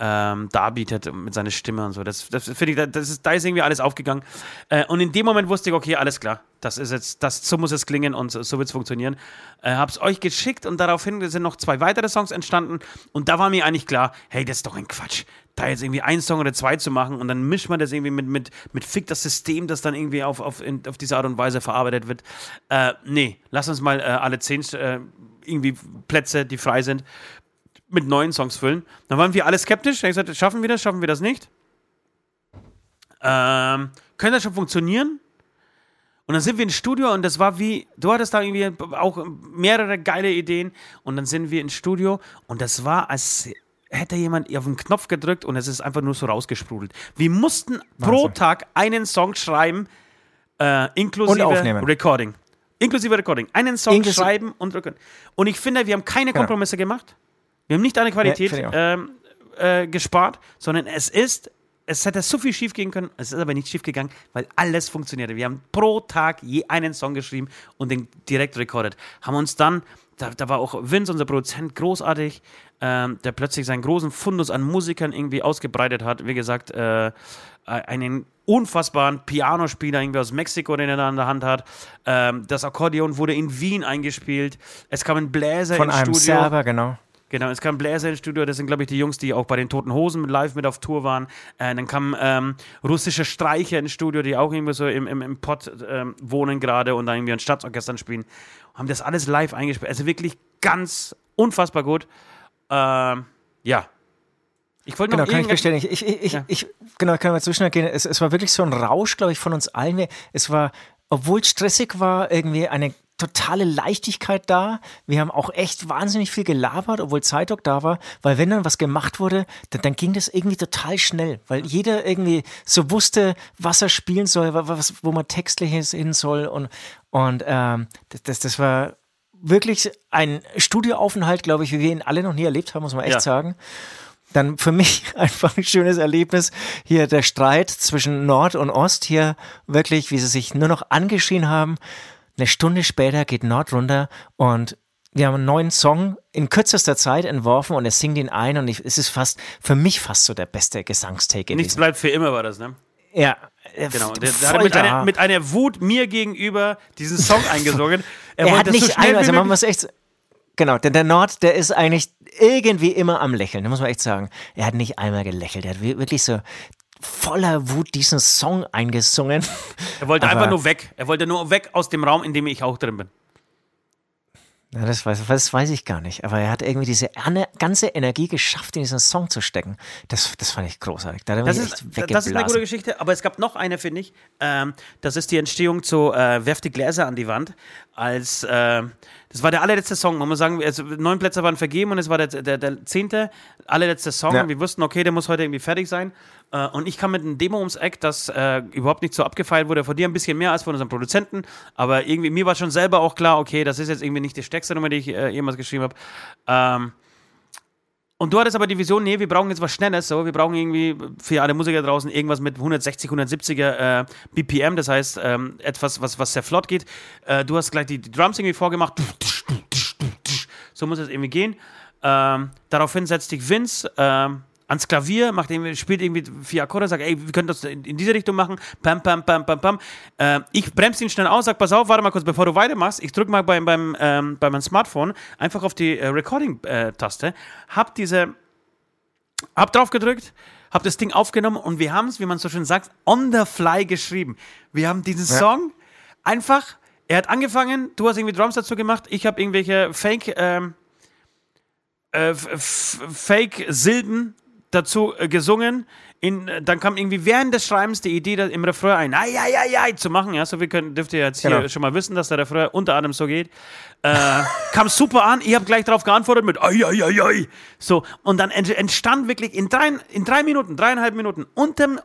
ähm, darbietet mit seiner Stimme und so. Das, das finde ich, das ist, da ist irgendwie alles aufgegangen. Äh, und in dem Moment wusste ich, okay, alles klar, das ist jetzt, das, so muss es klingen und so, so wird es funktionieren. Äh, hab's euch geschickt und daraufhin sind noch zwei weitere Songs entstanden und da war mir eigentlich klar, hey, das ist doch ein Quatsch. Da jetzt irgendwie ein Song oder zwei zu machen und dann mischt man das irgendwie mit, mit, mit Fick das System, das dann irgendwie auf, auf, in, auf diese Art und Weise verarbeitet wird. Äh, nee, lass uns mal äh, alle zehn äh, irgendwie Plätze, die frei sind, mit neuen Songs füllen. Dann waren wir alle skeptisch. Ich gesagt, schaffen wir das, schaffen wir das nicht? Ähm, könnte das schon funktionieren? Und dann sind wir ins Studio und das war wie, du hattest da irgendwie auch mehrere geile Ideen und dann sind wir ins Studio und das war, als hätte jemand auf den Knopf gedrückt und es ist einfach nur so rausgesprudelt. Wir mussten Wahnsinn. pro Tag einen Song schreiben, äh, inklusive Recording. Inklusive Recording. Einen Song Inklusive schreiben und recording. Und ich finde, wir haben keine genau. Kompromisse genau. gemacht. Wir haben nicht eine Qualität ja, ähm, äh, gespart, sondern es ist es hätte so viel schief gehen können, es ist aber nicht schief gegangen, weil alles funktionierte. Wir haben pro Tag je einen Song geschrieben und den direkt recorded. Haben uns dann, da, da war auch Vince, unser Produzent, großartig, ähm, der plötzlich seinen großen Fundus an Musikern irgendwie ausgebreitet hat. Wie gesagt, äh, einen unfassbaren Pianospieler irgendwie aus Mexiko, den er da in der Hand hat. Ähm, das Akkordeon wurde in Wien eingespielt. Es kam ein Bläser Von ins einem Studio. Server, genau. Genau, es kam Bläser ins Studio, das sind, glaube ich, die Jungs, die auch bei den Toten Hosen live mit auf Tour waren. Äh, dann kamen ähm, russische Streicher ins Studio, die auch irgendwie so im, im, im Pott ähm, wohnen gerade und da irgendwie an Staatsorchestern spielen. Haben das alles live eingespielt. Also wirklich ganz unfassbar gut. Ähm, ja. Ich wollte noch Genau, kann ich bestätigen. Ich, ich, ich, ja. ich, genau, kann mal zu gehen. Es, es war wirklich so ein Rausch, glaube ich, von uns allen. Es war, obwohl es stressig war, irgendwie eine totale Leichtigkeit da. Wir haben auch echt wahnsinnig viel gelabert, obwohl Zeitdruck da war, weil wenn dann was gemacht wurde, dann, dann, ging das irgendwie total schnell, weil jeder irgendwie so wusste, was er spielen soll, was, wo man textlich hin soll und, und ähm, das, das, das war wirklich ein Studioaufenthalt, glaube ich, wie wir ihn alle noch nie erlebt haben, muss man echt ja. sagen. Dann für mich einfach ein schönes Erlebnis. Hier der Streit zwischen Nord und Ost, hier wirklich, wie sie sich nur noch angeschrien haben. Eine Stunde später geht Nord runter und wir haben einen neuen Song in kürzester Zeit entworfen und er singt ihn ein und ich, es ist fast, für mich fast so der beste Gesangstake. Nichts bleibt für immer, war das, ne? Ja. Genau. Der, der hat mit einer, mit einer, Wut mir gegenüber diesen Song eingesungen. Er, er hat nicht so ein, also man muss echt, genau, denn der Nord, der ist eigentlich irgendwie immer am Lächeln, da muss man echt sagen. Er hat nicht einmal gelächelt, er hat wirklich so voller Wut diesen Song eingesungen. Er wollte Aber einfach nur weg. Er wollte nur weg aus dem Raum, in dem ich auch drin bin. Ja, das, weiß, das weiß ich gar nicht. Aber er hat irgendwie diese ganze Energie geschafft, in diesen Song zu stecken. Das, das fand ich großartig. Da das, ist, das ist eine gute Geschichte. Aber es gab noch eine, finde ich. Ähm, das ist die Entstehung zu äh, Werf die Gläser an die Wand. Als, äh, das war der allerletzte Song. Man muss sagen, also neun Plätze waren vergeben und es war der, der, der zehnte, allerletzte Song. Ja. Wir wussten, okay, der muss heute irgendwie fertig sein. Äh, und ich kam mit einem Demo ums Eck, das äh, überhaupt nicht so abgefeilt wurde. Von dir ein bisschen mehr als von unserem Produzenten. Aber irgendwie, mir war schon selber auch klar, okay, das ist jetzt irgendwie nicht die stärkste Nummer, die ich äh, jemals geschrieben habe. Ähm, und du hattest aber die Vision, nee, wir brauchen jetzt was Schnelles, so, wir brauchen irgendwie für alle Musiker draußen irgendwas mit 160, 170er äh, BPM, das heißt ähm, etwas, was, was sehr flott geht. Äh, du hast gleich die, die Drums irgendwie vorgemacht, so muss es irgendwie gehen. Ähm, daraufhin setzt dich Vince, ähm, ans Klavier, macht irgendwie, spielt irgendwie vier Akkorde, sagt, ey, wir können das in, in diese Richtung machen, pam, pam, pam, pam, pam. Äh, ich bremse ihn schnell aus, sag, pass auf, warte mal kurz, bevor du weitermachst. Ich drücke mal beim, beim, ähm, bei meinem Smartphone einfach auf die äh, Recording-Taste, hab diese, hab drauf gedrückt, hab das Ding aufgenommen und wir haben es, wie man so schön sagt, on the fly geschrieben. Wir haben diesen ja. Song einfach, er hat angefangen, du hast irgendwie Drums dazu gemacht, ich habe irgendwelche Fake, ähm, äh, Fake-Silben dazu äh, gesungen. In, äh, dann kam irgendwie während des Schreibens die Idee, im Refrain ein ai, ai, ai, ai zu machen. Ja, so wie könnt, dürft ihr jetzt genau. hier schon mal wissen, dass der Refrain unter anderem so geht. Äh, kam super an. Ich habe gleich darauf geantwortet mit ai, ai, ai, ai. So, und dann entstand wirklich in drei, in drei Minuten, dreieinhalb Minuten, unterm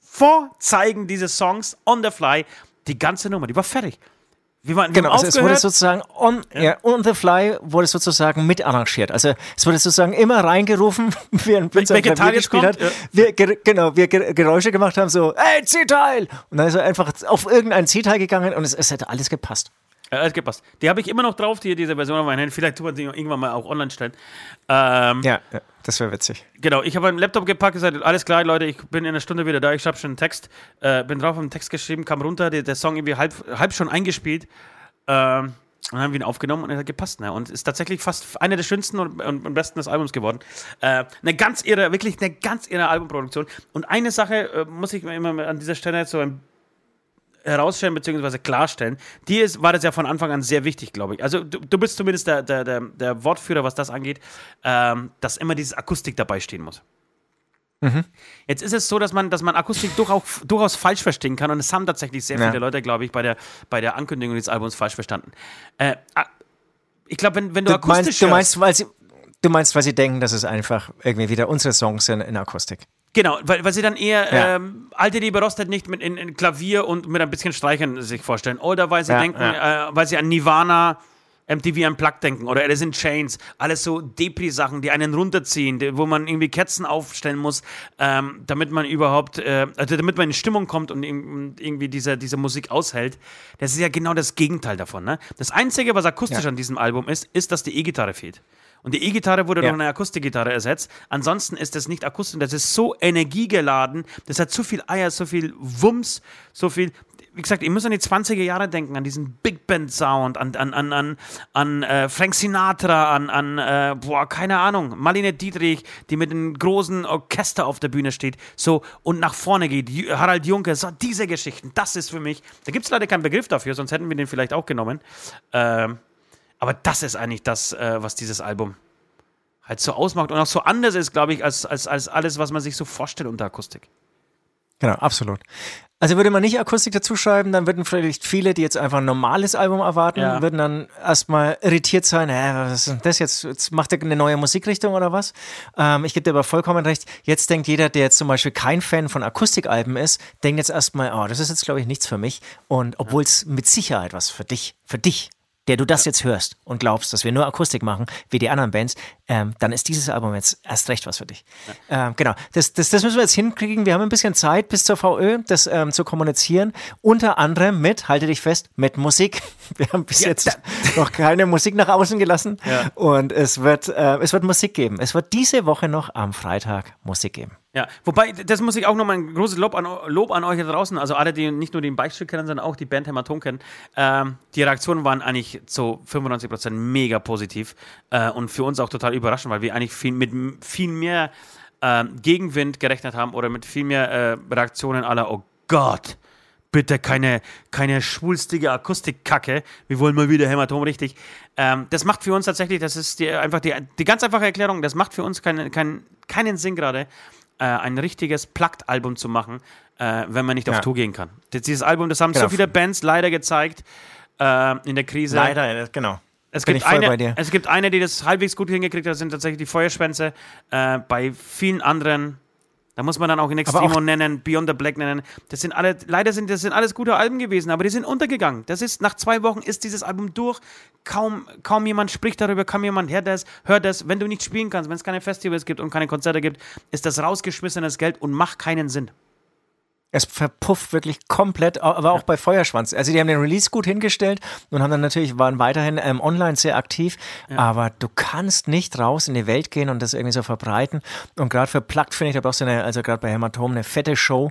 Vorzeigen dieses Songs on the fly, die ganze Nummer, die war fertig. Wir waren, genau, also es wurde sozusagen on, ja. ja. on the fly wurde sozusagen mit arrangiert. Also es wurde sozusagen immer reingerufen, während Blitzer Klavier gespielt hat. Ja. Wir, genau, wir Geräusche gemacht haben, so, ey, C-Teil! Und dann ist er einfach auf irgendein C-Teil gegangen und es, es hätte alles gepasst. Ja, alles gepasst. Die habe ich immer noch drauf, die, diese Version auf meinem Handy. Vielleicht tut man sie irgendwann mal auch online stellen. Ähm, ja, das wäre witzig. Genau, ich habe einen Laptop gepackt, gesagt, alles klar, Leute, ich bin in einer Stunde wieder da, ich habe schon einen Text, äh, bin drauf, habe einen Text geschrieben, kam runter, der, der Song irgendwie halb, halb schon eingespielt. Ähm, Und dann haben wir ihn aufgenommen und er hat gepasst. Ne? Und ist tatsächlich fast einer der schönsten und, und, und besten des Albums geworden. Äh, eine ganz irre, wirklich eine ganz irre Albumproduktion. Und eine Sache äh, muss ich mir immer an dieser Stelle so ein herausstellen bzw. klarstellen. Dir ist, war das ja von Anfang an sehr wichtig, glaube ich. Also du, du bist zumindest der, der, der, der, Wortführer, was das angeht, ähm, dass immer diese Akustik dabei stehen muss. Mhm. Jetzt ist es so, dass man, dass man Akustik durchaus, durchaus falsch verstehen kann und es haben tatsächlich sehr ja. viele Leute, glaube ich, bei der, bei der Ankündigung des Albums falsch verstanden. Äh, ich glaube, wenn, wenn du, du akustisch meinst, du meinst, weil sie, du meinst, weil sie denken, dass es einfach irgendwie wieder unsere Songs sind in Akustik. Genau, weil, weil sie dann eher ja. ähm, alte Liebe Rostet nicht mit in, in, Klavier und mit ein bisschen Streichern sich vorstellen. Oder weil sie ja, denken, ja. Äh, weil sie an Nirvana MTV Unplugged denken oder Alice in Chains, alles so Depri-Sachen, die einen runterziehen, die, wo man irgendwie Kerzen aufstellen muss, ähm, damit man überhaupt, äh, also damit man in Stimmung kommt und irgendwie diese, diese Musik aushält. Das ist ja genau das Gegenteil davon. Ne? Das Einzige, was akustisch an diesem Album ist, ist, dass die E-Gitarre fehlt. Und die E-Gitarre wurde ja. durch eine Akustikgitarre ersetzt. Ansonsten ist das nicht akustisch. Das ist so energiegeladen. Das hat so viel Eier, so viel Wumms, so viel wie gesagt, ihr müsst an die 20er Jahre denken, an diesen Big Band Sound, an, an, an, an, an äh, Frank Sinatra, an, an äh, boah, keine Ahnung, Marlene Dietrich, die mit einem großen Orchester auf der Bühne steht, so und nach vorne geht, Harald Junke, so diese Geschichten, das ist für mich, da gibt es leider keinen Begriff dafür, sonst hätten wir den vielleicht auch genommen. Ähm, aber das ist eigentlich das, äh, was dieses Album halt so ausmacht und auch so anders ist, glaube ich, als, als, als alles, was man sich so vorstellt unter Akustik. Genau, absolut. Also würde man nicht Akustik dazu schreiben, dann würden vielleicht viele, die jetzt einfach ein normales Album erwarten, ja. würden dann erstmal irritiert sein, hä, was ist denn das jetzt? Jetzt macht er eine neue Musikrichtung oder was? Ähm, ich gebe dir aber vollkommen recht. Jetzt denkt jeder, der jetzt zum Beispiel kein Fan von Akustikalben ist, denkt jetzt erstmal, oh, das ist jetzt, glaube ich, nichts für mich. Und obwohl es mit Sicherheit was für dich, für dich der du das jetzt hörst und glaubst, dass wir nur Akustik machen, wie die anderen Bands, ähm, dann ist dieses Album jetzt erst recht was für dich. Ähm, genau, das, das, das müssen wir jetzt hinkriegen. Wir haben ein bisschen Zeit bis zur VÖ, das ähm, zu kommunizieren. Unter anderem mit, halte dich fest, mit Musik. Wir haben bis ja, jetzt noch keine Musik nach außen gelassen. Ja. Und es wird, äh, es wird Musik geben. Es wird diese Woche noch am Freitag Musik geben. Ja, wobei, das muss ich auch nochmal ein großes Lob an, Lob an euch da draußen, also alle, die nicht nur den Beichtstück kennen, sondern auch die Band Hämatom kennen. Ähm, die Reaktionen waren eigentlich zu 95% mega positiv äh, und für uns auch total überraschend, weil wir eigentlich viel, mit viel mehr äh, Gegenwind gerechnet haben oder mit viel mehr äh, Reaktionen aller, oh Gott, bitte keine, keine schwulstige Akustikkacke. Wir wollen mal wieder Hämatom richtig. Ähm, das macht für uns tatsächlich, das ist die, einfach die, die ganz einfache Erklärung, das macht für uns kein, kein, keinen Sinn gerade, äh, ein richtiges Plugged-Album zu machen, äh, wenn man nicht ja. auf Tour gehen kann. Dieses Album, das haben genau. so viele Bands leider gezeigt äh, in der Krise. Leider, genau. Es gibt, eine, es gibt eine, die das halbwegs gut hingekriegt hat, sind tatsächlich die Feuerschwänze. Äh, bei vielen anderen da muss man dann auch in Extremo nennen, Beyond the Black nennen. Das sind alle, leider sind das sind alles gute Alben gewesen, aber die sind untergegangen. Das ist, nach zwei Wochen ist dieses Album durch. Kaum, kaum jemand spricht darüber, kaum jemand hört das, hört das. Wenn du nicht spielen kannst, wenn es keine Festivals gibt und keine Konzerte gibt, ist das rausgeschmissenes Geld und macht keinen Sinn. Es verpufft wirklich komplett, aber auch ja. bei Feuerschwanz. Also die haben den Release gut hingestellt und haben dann natürlich, waren weiterhin ähm, online sehr aktiv, ja. aber du kannst nicht raus in die Welt gehen und das irgendwie so verbreiten. Und gerade für Plugged finde ich, da brauchst du eine, also gerade bei Hämatom eine fette Show,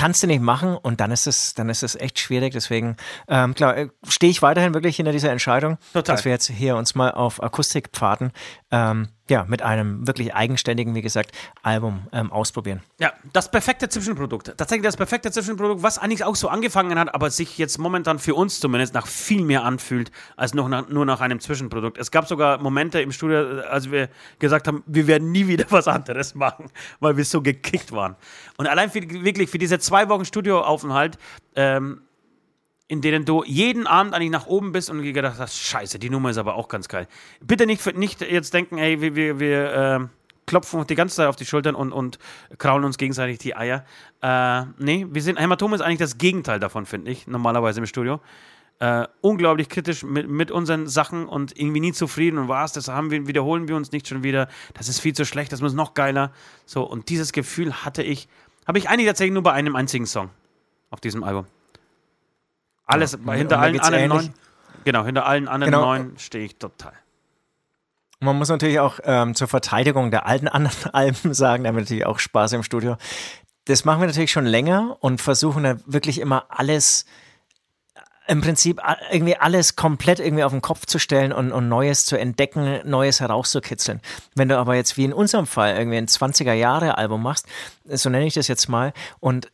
kannst du nicht machen und dann ist es, dann ist es echt schwierig. Deswegen, ähm, klar, äh, stehe ich weiterhin wirklich hinter dieser Entscheidung, Total. dass wir jetzt hier uns mal auf Akustikpfaden ähm, ja, mit einem wirklich eigenständigen, wie gesagt, Album ähm, ausprobieren. Ja, das perfekte Zwischenprodukt. Tatsächlich das perfekte Zwischenprodukt, was eigentlich auch so angefangen hat, aber sich jetzt momentan für uns zumindest nach viel mehr anfühlt, als noch nach, nur nach einem Zwischenprodukt. Es gab sogar Momente im Studio, als wir gesagt haben, wir werden nie wieder was anderes machen, weil wir so gekickt waren. Und allein für, wirklich für diese zwei Wochen Studioaufenthalt, ähm, in denen du jeden Abend eigentlich nach oben bist und gedacht hast, scheiße, die Nummer ist aber auch ganz geil. Bitte nicht, nicht jetzt denken, ey, wir, wir, wir äh, klopfen die ganze Zeit auf die Schultern und, und kraulen uns gegenseitig die Eier. Äh, nee, wir sind, Hämatom ist eigentlich das Gegenteil davon, finde ich, normalerweise im Studio. Äh, unglaublich kritisch mit, mit unseren Sachen und irgendwie nie zufrieden und was, das haben wir, wiederholen wir uns nicht schon wieder, das ist viel zu schlecht, das muss noch geiler. So, und dieses Gefühl hatte ich, habe ich eigentlich tatsächlich nur bei einem einzigen Song auf diesem Album. Alles, ja. hinter allen anderen neun. Genau, hinter allen anderen genau. neun stehe ich total. Man muss natürlich auch ähm, zur Verteidigung der alten anderen Alben sagen, da haben wir natürlich auch Spaß im Studio. Das machen wir natürlich schon länger und versuchen dann wirklich immer alles im Prinzip irgendwie alles komplett irgendwie auf den Kopf zu stellen und, und Neues zu entdecken, Neues herauszukitzeln. Wenn du aber jetzt wie in unserem Fall irgendwie ein 20er Jahre Album machst, so nenne ich das jetzt mal, und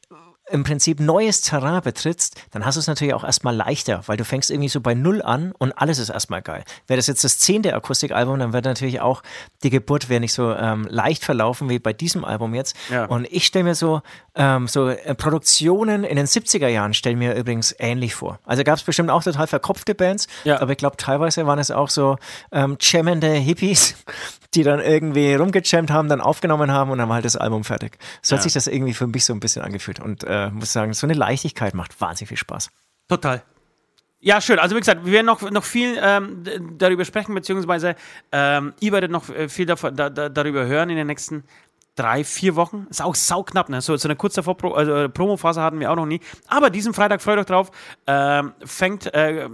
im Prinzip neues Terrain betrittst, dann hast du es natürlich auch erstmal leichter, weil du fängst irgendwie so bei Null an und alles ist erstmal geil. Wäre das jetzt das zehnte Akustikalbum, dann wird natürlich auch die Geburt wäre nicht so ähm, leicht verlaufen wie bei diesem Album jetzt. Ja. Und ich stelle mir so, ähm, so äh, Produktionen in den 70er Jahren stelle mir übrigens ähnlich vor. Also gab es bestimmt auch total verkopfte Bands, ja. aber ich glaube teilweise waren es auch so ähm, jammende Hippies, die dann irgendwie rumgejammt haben, dann aufgenommen haben und dann war halt das Album fertig. So ja. hat sich das irgendwie für mich so ein bisschen angefühlt und äh, muss sagen, so eine Leichtigkeit macht wahnsinnig viel Spaß. Total. Ja, schön. Also wie gesagt, wir werden noch, noch viel ähm, darüber sprechen, beziehungsweise ähm, ihr werdet noch äh, viel davon, da, da, darüber hören in den nächsten drei, vier Wochen. Ist auch sauknapp, ne? So, so eine kurze Vorpro also, äh, Promo-Phase hatten wir auch noch nie. Aber diesen Freitag, freut euch drauf, ähm, fängt, äh,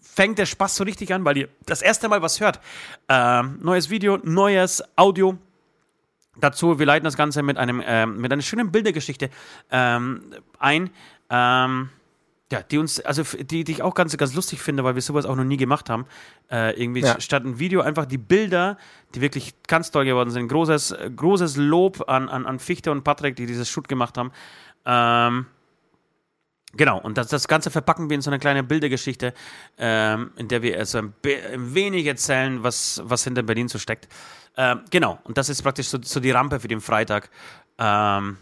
fängt der Spaß so richtig an, weil ihr das erste Mal was hört. Ähm, neues Video, neues Audio. Dazu, wir leiten das Ganze mit, einem, ähm, mit einer schönen Bildergeschichte ähm, ein. Ähm, ja, die uns, also die, die ich auch ganz, ganz lustig finde, weil wir sowas auch noch nie gemacht haben. Äh, irgendwie ja. statt ein Video einfach die Bilder, die wirklich ganz toll geworden sind. Großes, großes Lob an, an, an Fichte und Patrick, die dieses Shoot gemacht haben. Ähm, Genau, und das, das Ganze verpacken wir in so eine kleine Bildergeschichte, ähm, in der wir also ein, ein, wenig erzählen, was, was hinter Berlin so steckt. Ähm, genau, und das ist praktisch so, so die Rampe für den Freitag. Ähm,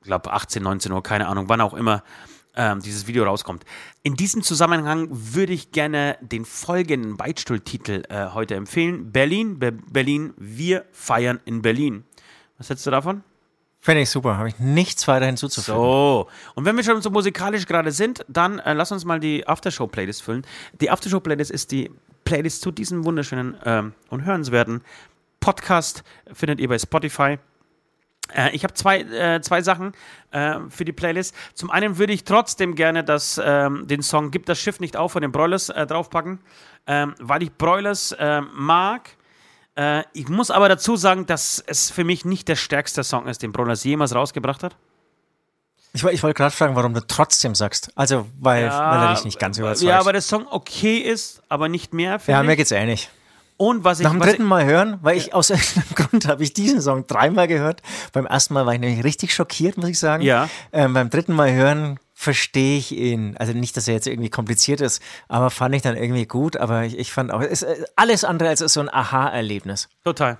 ich glaube 18, 19 Uhr, keine Ahnung, wann auch immer ähm, dieses Video rauskommt. In diesem Zusammenhang würde ich gerne den folgenden Beitstuhltitel äh, heute empfehlen. Berlin, Be Berlin, wir feiern in Berlin. Was hältst du davon? Finde ich super, habe ich nichts weiter hinzuzufügen. So, und wenn wir schon so musikalisch gerade sind, dann äh, lass uns mal die Aftershow-Playlist füllen. Die Aftershow-Playlist ist die Playlist zu diesem wunderschönen ähm, und hörenswerten Podcast, findet ihr bei Spotify. Äh, ich habe zwei, äh, zwei Sachen äh, für die Playlist. Zum einen würde ich trotzdem gerne das, ähm, den Song Gib das Schiff nicht auf von den Broilers äh, draufpacken, ähm, weil ich Broilers äh, mag äh, ich muss aber dazu sagen, dass es für mich nicht der stärkste Song ist, den Brothers jemals rausgebracht hat. Ich, ich wollte gerade fragen, warum du trotzdem sagst. Also, weil, ja, weil er dich nicht ganz überzeugt. Ja, aber der Song okay ist, aber nicht mehr. Ja, mir geht's ähnlich. Und was ich. Nach dem dritten Mal hören, weil ich aus irgendeinem Grund habe ich diesen Song dreimal gehört. Beim ersten Mal war ich nämlich richtig schockiert, muss ich sagen. Ja. Ähm, beim dritten Mal hören verstehe ich ihn. Also nicht, dass er jetzt irgendwie kompliziert ist, aber fand ich dann irgendwie gut. Aber ich, ich fand auch, es ist äh, alles andere als so ein Aha-Erlebnis. Total.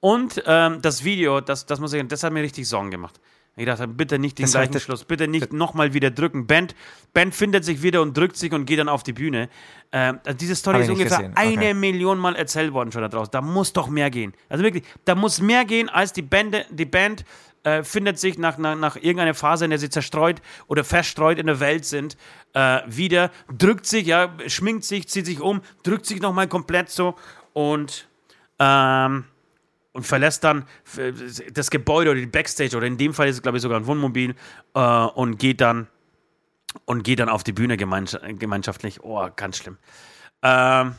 Und ähm, das Video, das, das muss ich, das hat mir richtig Sorgen gemacht. Ich dachte, bitte nicht den das gleichen Schluss, bitte nicht nochmal wieder drücken. Band, Band findet sich wieder und drückt sich und geht dann auf die Bühne. Ähm, also diese Story ist ungefähr okay. eine Million Mal erzählt worden schon da draußen. Da muss doch mehr gehen. Also wirklich, da muss mehr gehen, als die Band, die Band äh, findet sich nach, nach, nach irgendeiner Phase, in der sie zerstreut oder verstreut in der Welt sind, äh, wieder, drückt sich, ja, schminkt sich, zieht sich um, drückt sich nochmal komplett so und, ähm, und verlässt dann das Gebäude oder die Backstage oder in dem Fall ist es, glaube ich, sogar ein Wohnmobil äh, und geht dann und geht dann auf die Bühne gemeinschaftlich. Oh, ganz schlimm. Ähm,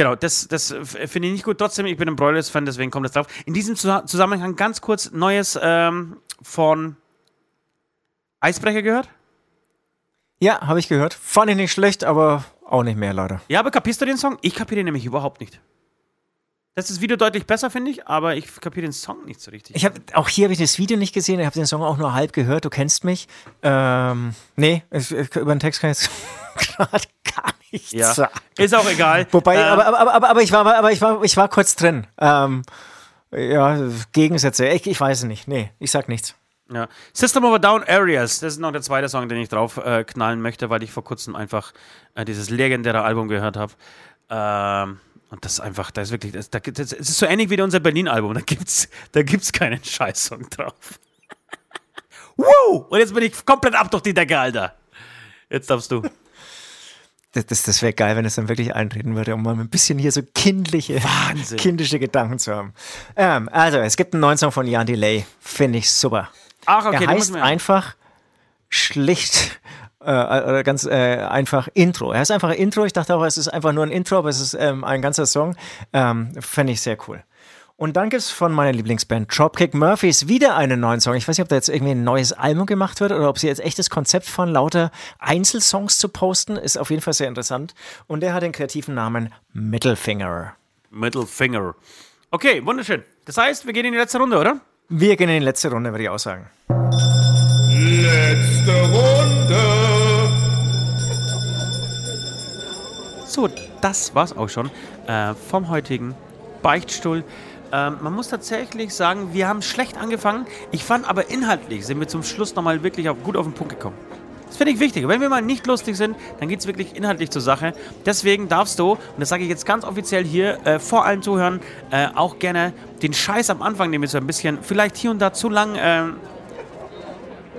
Genau, das, das finde ich nicht gut. Trotzdem, ich bin ein Broilers-Fan, deswegen kommt das drauf. In diesem Zusammenhang ganz kurz Neues ähm, von Eisbrecher gehört? Ja, habe ich gehört. Fand ich nicht schlecht, aber auch nicht mehr, leider. Ja, aber kapierst du den Song? Ich kapiere den nämlich überhaupt nicht. Das ist das Video deutlich besser, finde ich, aber ich kapiere den Song nicht so richtig. Ich hab, auch hier habe ich das Video nicht gesehen, ich habe den Song auch nur halb gehört, du kennst mich. Ähm, nee, ich, über den Text kann ich jetzt gerade gar nichts ja. sagen. Ist auch egal. Wobei, ähm, aber, aber, aber, aber, ich war, aber ich war, ich war kurz drin. Ähm, ja, Gegensätze, ich, ich weiß es nicht. Nee, ich sag nichts. Ja. System of a Down Areas, das ist noch der zweite Song, den ich drauf äh, knallen möchte, weil ich vor kurzem einfach äh, dieses legendäre Album gehört habe. Ähm, und das ist einfach, das ist wirklich, das, das, das ist so ähnlich wie unser Berlin-Album. Da gibt's, da gibt's keinen Scheißsong drauf. wow! Und jetzt bin ich komplett ab durch die Decke, Alter. Jetzt darfst du. Das, das, das wäre geil, wenn es dann wirklich eintreten würde, um mal ein bisschen hier so kindliche, Wahnsinn. kindische Gedanken zu haben. Ähm, also, es gibt einen neuen Song von Jan Delay. Finde ich super. Ach, okay. Er heißt einfach schlicht äh, ganz äh, einfach Intro. Er ist einfach ein Intro. Ich dachte auch, es ist einfach nur ein Intro, aber es ist ähm, ein ganzer Song. Ähm, Fände ich sehr cool. Und dann gibt es von meiner Lieblingsband Dropkick Murphys wieder einen neuen Song. Ich weiß nicht, ob da jetzt irgendwie ein neues Album gemacht wird oder ob sie jetzt echt das Konzept von lauter Einzelsongs zu posten. Ist auf jeden Fall sehr interessant. Und der hat den kreativen Namen Middlefinger. Middle Finger. Okay, wunderschön. Das heißt, wir gehen in die letzte Runde, oder? Wir gehen in die letzte Runde, würde ich auch sagen. Letzte Runde. So, das war's auch schon äh, vom heutigen Beichtstuhl. Ähm, man muss tatsächlich sagen, wir haben schlecht angefangen. Ich fand aber inhaltlich sind wir zum Schluss nochmal wirklich auf, gut auf den Punkt gekommen. Das finde ich wichtig. Wenn wir mal nicht lustig sind, dann geht es wirklich inhaltlich zur Sache. Deswegen darfst du, und das sage ich jetzt ganz offiziell hier, äh, vor allen Zuhören, äh, auch gerne den Scheiß am Anfang, den wir so ein bisschen vielleicht hier und da zu lang äh,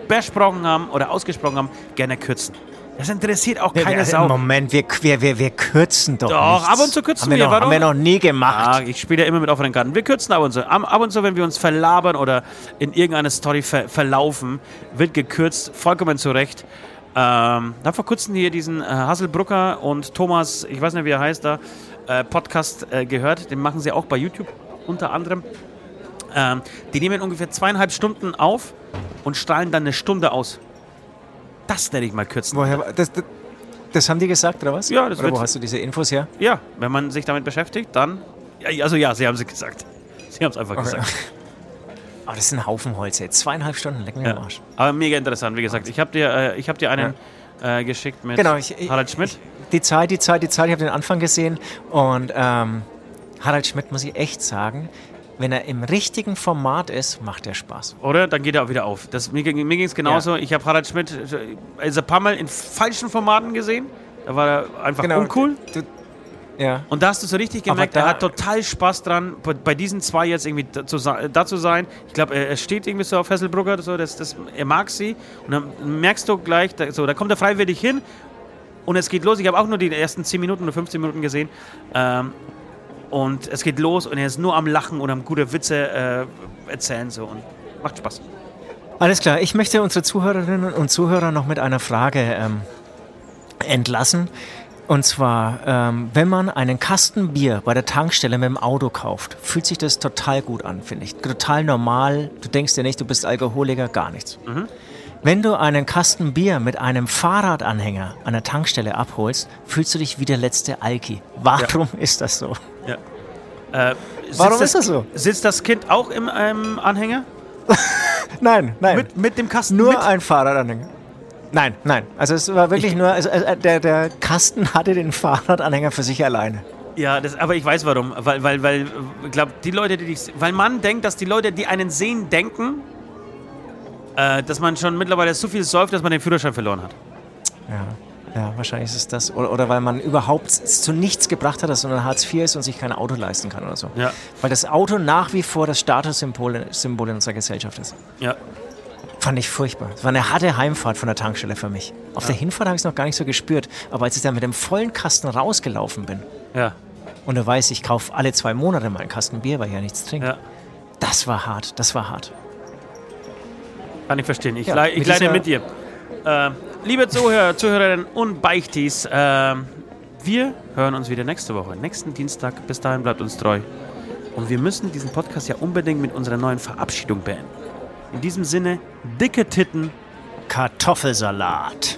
besprochen haben oder ausgesprochen haben, gerne kürzen. Das interessiert auch keine also, Sau. Moment, wir, wir, wir, wir kürzen doch. Doch, nichts. ab und zu kürzen haben wir. wir, Noch, warum? haben wir noch nie gemacht. Ah, ich spiele ja immer mit offenen Karten. Wir kürzen ab und zu. Ab, ab und zu, wenn wir uns verlabern oder in irgendeiner Story ver verlaufen, wird gekürzt, vollkommen zu Recht. Ähm, da vor kurzem hier diesen äh, Hasselbrucker und Thomas, ich weiß nicht, wie er heißt da, äh, Podcast äh, gehört. Den machen sie auch bei YouTube unter anderem. Ähm, die nehmen ungefähr zweieinhalb Stunden auf und strahlen dann eine Stunde aus. Das nenne ich mal kürzen. Woher, das, das, das haben die gesagt, oder was? Ja, das oder wird- wo hast du diese Infos her? Ja, wenn man sich damit beschäftigt, dann. Ja, also ja, sie haben es gesagt. Sie haben es einfach Okay. gesagt. Aber das ist ein Haufen Holz jetzt. Zweieinhalb Stunden, leck mir Ja. Arsch. Aber mega interessant, wie gesagt. Ich habe dir, äh, ich hab dir einen äh, geschickt mit Genau, ich- ich- Harald Schmidt. Die Zeit, die Zeit, die Zeit, ich habe den Anfang gesehen und ähm, Harald Schmidt, muss ich echt sagen, wenn er im richtigen Format ist, macht er Spaß. Oder? Dann geht er auch wieder auf. Das, mir ging es genauso. Ich habe Harald Schmidt äh, also ein paar Mal in falschen Formaten gesehen. Da war er einfach uncool. Du, ja. Und da hast du so richtig gemerkt, da- er hat total Spaß dran, bei, bei diesen zwei jetzt irgendwie da zu, sein. Ich glaube, er, steht irgendwie so auf Hesselbrugger oder so, das, das, er mag sie. Und dann merkst du gleich, da, so, da kommt er freiwillig hin und es geht los. Ich habe auch nur die ersten 10 Minuten oder 15 Minuten gesehen. Ähm, und es geht los und er ist nur am Lachen und am gute Witze äh, erzählen so und macht Spaß. Alles klar, ich möchte unsere Zuhörerinnen und Zuhörer noch mit einer Frage ähm, entlassen. Und zwar, ähm, wenn man einen Kasten Bier bei der Tankstelle mit dem Auto kauft, fühlt sich das total gut an, finde ich. Total normal. Du denkst dir nicht, du bist Alkoholiker, gar nichts. Wenn du einen Kasten Bier mit einem Fahrradanhänger an der Tankstelle abholst, fühlst du dich wie der letzte Alki. Warum ist das so? Ja. Äh, Warum ist das so? Sitzt das Kind auch im ähm, Anhänger? Nein, nein. Mit, mit dem Kasten Nur mit? ein Fahrradanhänger. Nein, nein. Also es war wirklich nur, also äh, der, der Kasten hatte den Fahrradanhänger für sich alleine. Ja, das, aber ich weiß warum. Weil, weil, weil, ich glaube, die Leute, die dich. Weil man denkt, dass die Leute, die einen sehen, denken, äh, dass man schon mittlerweile so viel säuft, dass man den Führerschein verloren hat. Ja, ja wahrscheinlich ist es das. Oder, oder weil man überhaupt zu nichts gebracht hat, sondern Hartz IV ist und sich kein Auto leisten kann oder so. Ja. Weil das Auto nach wie vor das Statussymbol Symbol in unserer Gesellschaft ist. Ja. Fand ich furchtbar. Es war eine harte Heimfahrt von der Tankstelle für mich. Auf der Hinfahrt habe ich es noch gar nicht so gespürt. Aber als ich dann mit dem vollen Kasten rausgelaufen bin Ja. und du weißt, ich kaufe alle zwei Monate mal einen Kasten Bier, weil ich ja nichts trinke, Ja. das war hart. Das war hart. Kann ich verstehen. Ich, Ja, lei- ich mit leide mit dir. Äh, liebe Zuhörer, Zuhörerinnen und Beichtis, äh, wir hören uns wieder nächste Woche, nächsten Dienstag. Bis dahin bleibt uns treu. Und wir müssen diesen Podcast ja unbedingt mit unserer neuen Verabschiedung beenden. In diesem Sinne, dicke Titten. Kartoffelsalat.